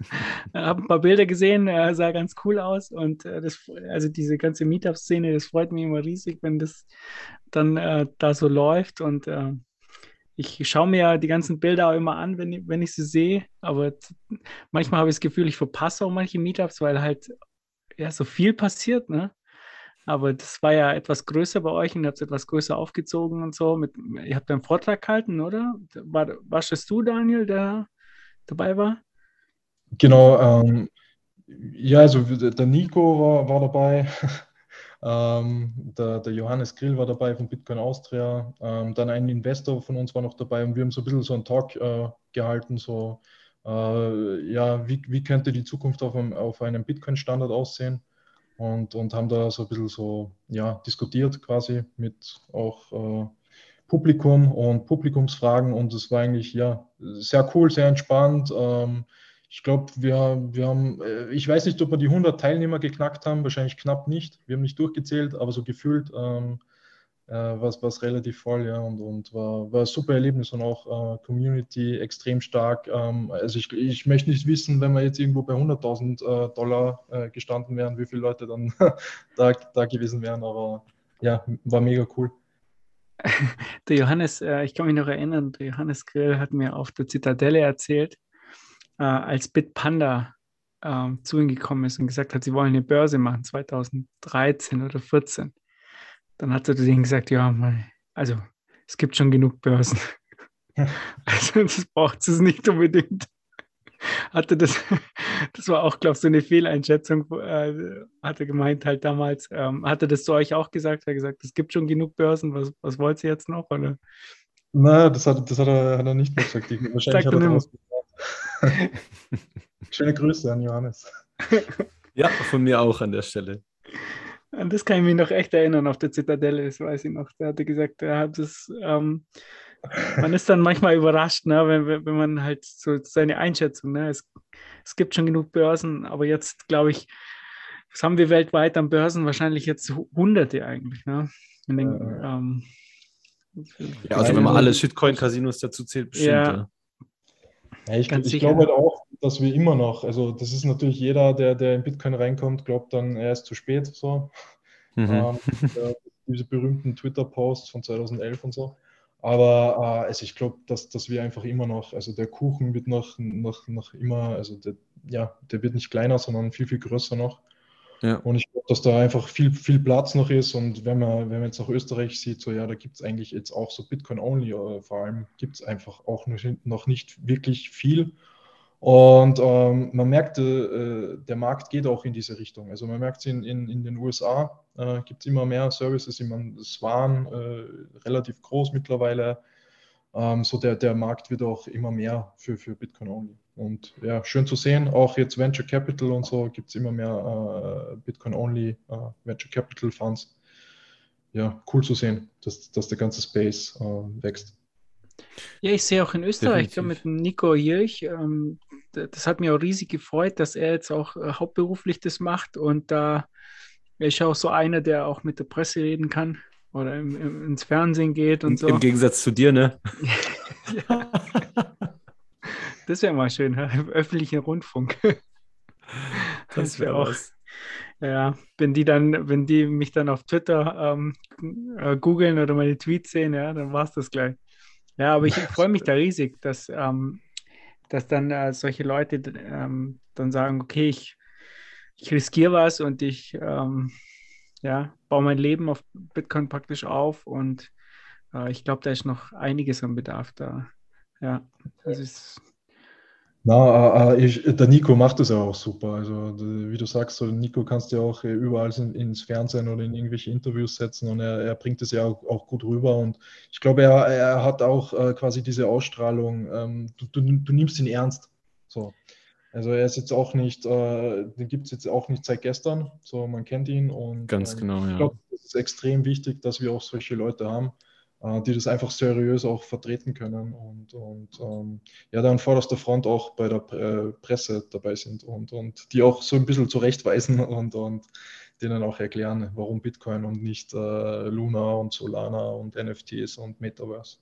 habe ein paar Bilder gesehen, äh, sah ganz cool aus und äh, das, also diese ganze Meetup-Szene, das freut mich immer riesig, wenn das dann äh, da so läuft und äh, ich schaue mir ja die ganzen Bilder auch immer an, wenn, ich, wenn ich sie sehe, aber manchmal habe ich das Gefühl, ich verpasse auch manche Meetups, weil halt ja so viel passiert, ne? Aber das war ja etwas größer bei euch und habt es etwas größer aufgezogen und so. Mit, ihr habt einen Vortrag gehalten, oder? War, warst es du, Daniel, der dabei war? Genau, ähm, ja, also der Nico war, war dabei. Ähm, der, der, Johannes Grill war dabei von Bitcoin Austria. Ähm, dann ein Investor von uns war noch dabei und wir haben so ein bisschen so einen Talk äh, gehalten, so äh, ja, wie, wie könnte die Zukunft auf einem, auf einem Bitcoin-Standard aussehen? Und, und haben da so ein bisschen so ja, diskutiert quasi mit auch äh, Publikum und Publikumsfragen und es war eigentlich ja sehr cool, sehr entspannt. Ähm, ich glaube, wir, wir haben, äh, ich weiß nicht, ob wir die 100 Teilnehmer geknackt haben, wahrscheinlich knapp nicht. Wir haben nicht durchgezählt, aber so gefühlt ähm, äh, war es relativ voll, ja, und, und war, war ein super Erlebnis und auch äh, Community extrem stark. Ähm, also ich, ich möchte nicht wissen, wenn wir jetzt irgendwo bei 100.000 äh, Dollar äh, gestanden wären, wie viele Leute dann da, da gewesen wären, aber ja, war mega cool. Der Johannes, äh, ich kann mich noch erinnern, der Johannes Grill hat mir auf der Zitadelle erzählt, äh, als Bitpanda ähm, zu ihm gekommen ist und gesagt hat, sie wollen eine Börse machen, 2013 oder 14, dann hat er zu denen gesagt, ja, also es gibt schon genug Börsen. Also das braucht es nicht unbedingt. Hatte das, das war auch, glaube ich, so eine Fehleinschätzung, äh, hatte gemeint halt damals, ähm, hatte das zu euch auch gesagt, hat er gesagt, es gibt schon genug Börsen, was, was wollt ihr jetzt noch? Oder? Na, das hat, das hat, er, hat er nicht gesagt. Wahrscheinlich hat er Schöne Grüße an Johannes. Ja, von mir auch an der Stelle. An das kann ich mich noch echt erinnern auf der Zitadelle, das weiß ich noch. Der hatte gesagt, er hat das, ähm, man ist dann manchmal überrascht, ne, wenn, wenn man halt so seine Einschätzung, ne, es, es gibt schon genug Börsen, aber jetzt glaube ich, was haben wir weltweit an Börsen? Wahrscheinlich jetzt Hunderte eigentlich, ne? Den, ähm, ja, also wenn man alle Shitcoin-Casinos dazu zählt, bestimmt. Ja. Ja, ich, ich glaube halt auch, dass wir immer noch, also das ist natürlich jeder, der, der in Bitcoin reinkommt, glaubt dann, er ist zu spät. So. Mhm. Ähm, diese berühmten Twitter-Posts von 2011 und so. Aber äh, also ich glaube, dass, dass wir einfach immer noch, also der Kuchen wird noch, noch, noch immer, also der, ja, der wird nicht kleiner, sondern viel, viel größer noch. Ja. Und ich glaube, dass da einfach viel, viel Platz noch ist. Und wenn man, wenn man jetzt auch Österreich sieht, so ja, da gibt es eigentlich jetzt auch so Bitcoin-only, äh, vor allem gibt es einfach auch noch nicht wirklich viel. Und ähm, man merkt, äh, der Markt geht auch in diese Richtung. Also man merkt es in, in, in den USA, äh, gibt es immer mehr Services. Ich es waren äh, relativ groß mittlerweile. Ähm, so der, der Markt wird auch immer mehr für, für Bitcoin Only. Und ja, schön zu sehen, auch jetzt Venture Capital und so gibt es immer mehr äh, Bitcoin Only äh, Venture Capital Funds. Ja, cool zu sehen, dass, dass der ganze Space äh, wächst. Ja, ich sehe auch in Österreich mit Nico Jirch, ähm, das hat mir auch riesig gefreut, dass er jetzt auch äh, hauptberuflich das macht und da äh, ist auch so einer, der auch mit der Presse reden kann oder im, im, ins Fernsehen geht und so. Im Gegensatz zu dir, ne? ja. Das wäre mal schön, im öffentlichen Rundfunk. Das wäre auch. Was. Ja, wenn die dann, wenn die mich dann auf Twitter ähm, äh, googeln oder meine Tweets sehen, ja, dann war es das gleich. Ja, aber ich freue mich da riesig, dass, ähm, dass dann äh, solche Leute ähm, dann sagen, okay, ich, ich riskiere was und ich ähm, ja, baue mein Leben auf Bitcoin praktisch auf und äh, ich glaube, da ist noch einiges am Bedarf da. Ja, das ist na, äh, ich, der Nico macht das ja auch super. Also, wie du sagst, so, Nico kannst du ja auch äh, überall in, ins Fernsehen oder in irgendwelche Interviews setzen und er, er bringt es ja auch, auch, gut rüber. Und ich glaube, er, er hat auch äh, quasi diese Ausstrahlung, ähm, du, du, du, nimmst ihn ernst. So. Also er ist jetzt auch nicht, äh, den gibt es jetzt auch nicht seit gestern. So, man kennt ihn und ganz ähm, genau, ich glaube, es ist extrem wichtig, dass wir auch solche Leute haben äh, die das einfach seriös auch vertreten können und, und ähm, ja, da an vorderster Front auch bei der äh, Presse dabei sind und, und die auch so ein bisschen zurechtweisen und, und denen auch erklären, warum Bitcoin und nicht äh, Luna und Solana und NFTs und Metaverse.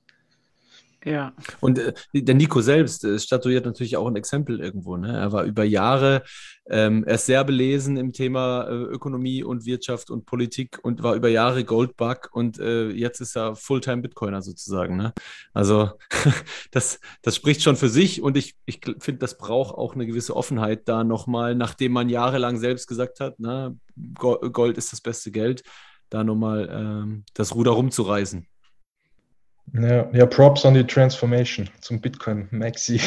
Ja. Und äh, der Nico selbst äh, statuiert natürlich auch ein Exempel irgendwo. Ne? Er war über Jahre, ähm, er ist sehr belesen im Thema äh, Ökonomie und Wirtschaft und Politik und war über Jahre Goldbug und äh, jetzt ist er Fulltime Bitcoiner sozusagen. Ne? Also das, das spricht schon für sich und ich, ich finde, das braucht auch eine gewisse Offenheit da nochmal, nachdem man jahrelang selbst gesagt hat, ne, Gold ist das beste Geld, da nochmal ähm, das Ruder rumzureißen. Ja, ja, Props an die Transformation zum Bitcoin Maxi.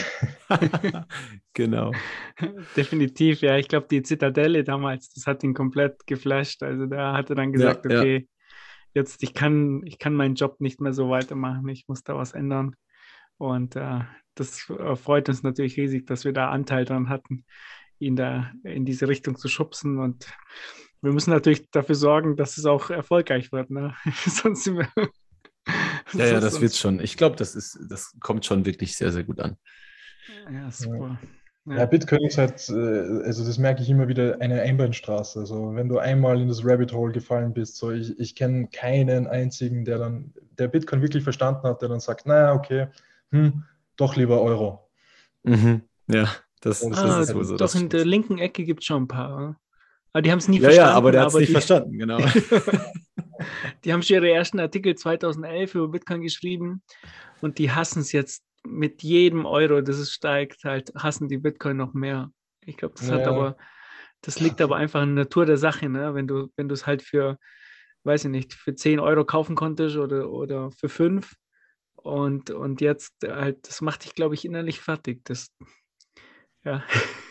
genau. Definitiv, ja. Ich glaube, die Zitadelle damals, das hat ihn komplett geflasht. Also da hat er dann gesagt, ja, okay, ja. jetzt ich kann, ich kann meinen Job nicht mehr so weitermachen, ich muss da was ändern. Und äh, das äh, freut uns natürlich riesig, dass wir da Anteil dran hatten, ihn da in diese Richtung zu schubsen. Und wir müssen natürlich dafür sorgen, dass es auch erfolgreich wird. Ne? Sonst sind wir ja, ja, das wird schon. Ich glaube, das ist, das kommt schon wirklich sehr, sehr gut an. Ja, super. Ja. ja, Bitcoin ist halt, äh, also das merke ich immer wieder, eine Einbahnstraße. Also wenn du einmal in das Rabbit Hole gefallen bist, so ich, ich kenne keinen einzigen, der dann, der Bitcoin wirklich verstanden hat, der dann sagt, naja, okay, hm, doch lieber Euro. Mhm. Ja, das, das ah, ist so. Doch in der linken Ecke gibt es schon ein paar. Aber die haben es nie ja, verstanden. Ja, aber der hat es nicht die, verstanden, genau. die haben schon ihre ersten Artikel 2011 über Bitcoin geschrieben und die hassen es jetzt mit jedem Euro, das es steigt, halt hassen die Bitcoin noch mehr. Ich glaube, das ja. hat aber, das liegt aber einfach in der Natur der Sache, ne? Wenn du, wenn du es halt für, weiß ich nicht, für 10 Euro kaufen konntest oder, oder für 5 und, und jetzt halt, das macht dich, glaube ich, innerlich fertig. Das, ja.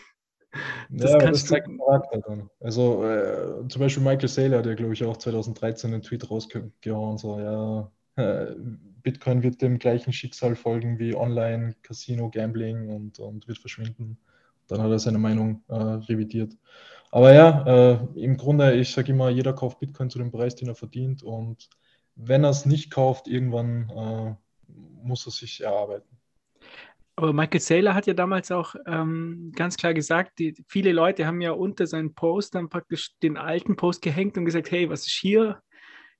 Das, ja, das zeigt du... Charakter dann. Also äh, zum Beispiel Michael Saylor, der glaube ich auch 2013 einen Tweet rausgehauen, so ja, äh, Bitcoin wird dem gleichen Schicksal folgen wie Online, Casino, Gambling und, und wird verschwinden. Dann hat er seine Meinung äh, revidiert. Aber ja, äh, im Grunde, ich sage immer, jeder kauft Bitcoin zu dem Preis, den er verdient. Und wenn er es nicht kauft, irgendwann äh, muss er sich erarbeiten. Aber Michael Saylor hat ja damals auch ähm, ganz klar gesagt, die, viele Leute haben ja unter seinen Post dann praktisch den alten Post gehängt und gesagt, hey, was ist hier?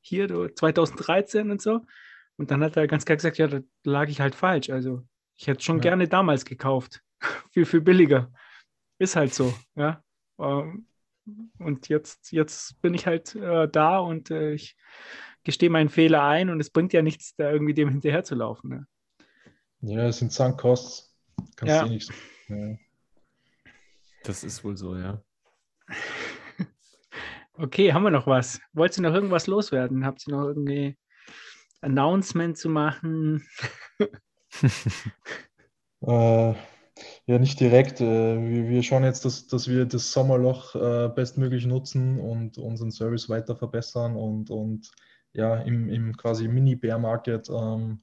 Hier, du, 2013 und so. Und dann hat er ganz klar gesagt, ja, da lag ich halt falsch. Also ich hätte schon ja. gerne damals gekauft. viel, viel billiger. Ist halt so, ja. Ähm, und jetzt, jetzt bin ich halt äh, da und äh, ich gestehe meinen Fehler ein und es bringt ja nichts, da irgendwie dem hinterher zu laufen. Ne? Ja, es sind Sunk Costs. Kannst ja. du eh nichts. Ja. Das ist wohl so, ja. okay, haben wir noch was? Wollt ihr noch irgendwas loswerden? Habt ihr noch irgendwie Announcement zu machen? äh, ja, nicht direkt. Äh, wir, wir schauen jetzt, dass, dass wir das Sommerloch äh, bestmöglich nutzen und unseren Service weiter verbessern und, und ja, im, im quasi Mini-Bear Market ähm,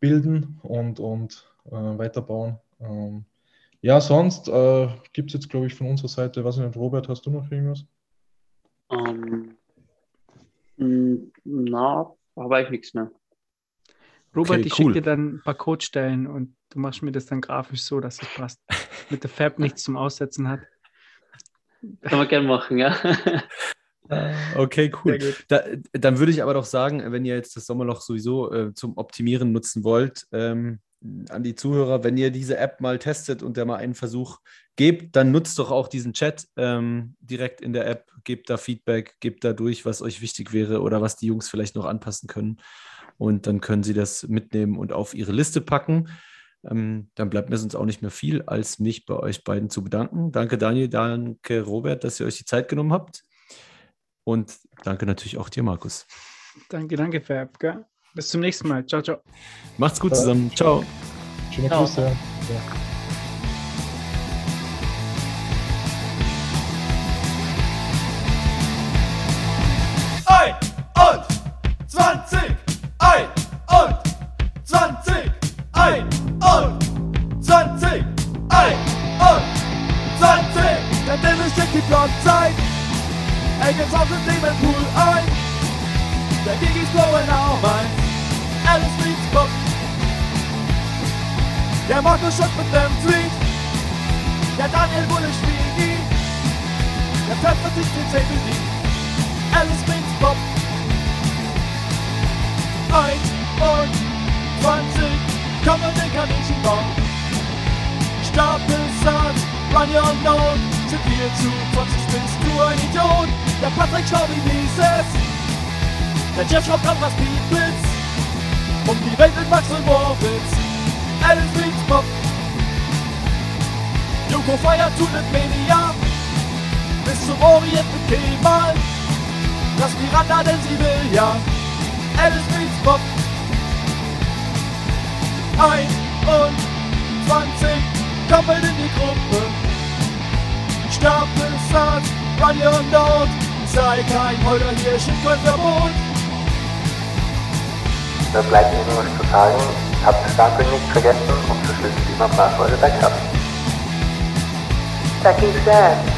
bilden und, und äh, weiterbauen. Ähm, ja, sonst äh, gibt es jetzt, glaube ich, von unserer Seite, was nicht, Robert, hast du noch irgendwas? Um, ähm, na, habe ich nichts mehr. Robert, okay, ich cool. schicke dir dann ein paar Codestellen und du machst mir das dann grafisch so, dass es passt. Mit der Fab nichts zum Aussetzen hat. Kann man gerne machen, ja. Ah, okay, cool. Da, dann würde ich aber doch sagen, wenn ihr jetzt das Sommerloch sowieso äh, zum Optimieren nutzen wollt, ähm, an die Zuhörer, wenn ihr diese App mal testet und der mal einen Versuch gebt, dann nutzt doch auch diesen Chat ähm, direkt in der App, gebt da Feedback, gebt da durch, was euch wichtig wäre oder was die Jungs vielleicht noch anpassen können. Und dann können sie das mitnehmen und auf ihre Liste packen. Ähm, dann bleibt mir sonst auch nicht mehr viel, als mich bei euch beiden zu bedanken. Danke Daniel, danke Robert, dass ihr euch die Zeit genommen habt. Und danke natürlich auch dir, Markus. Danke, danke, Fab. Gell? Bis zum nächsten Mal. Ciao, ciao. Macht's gut zusammen. Ciao. Schöne Grüße. Ja. Vergessen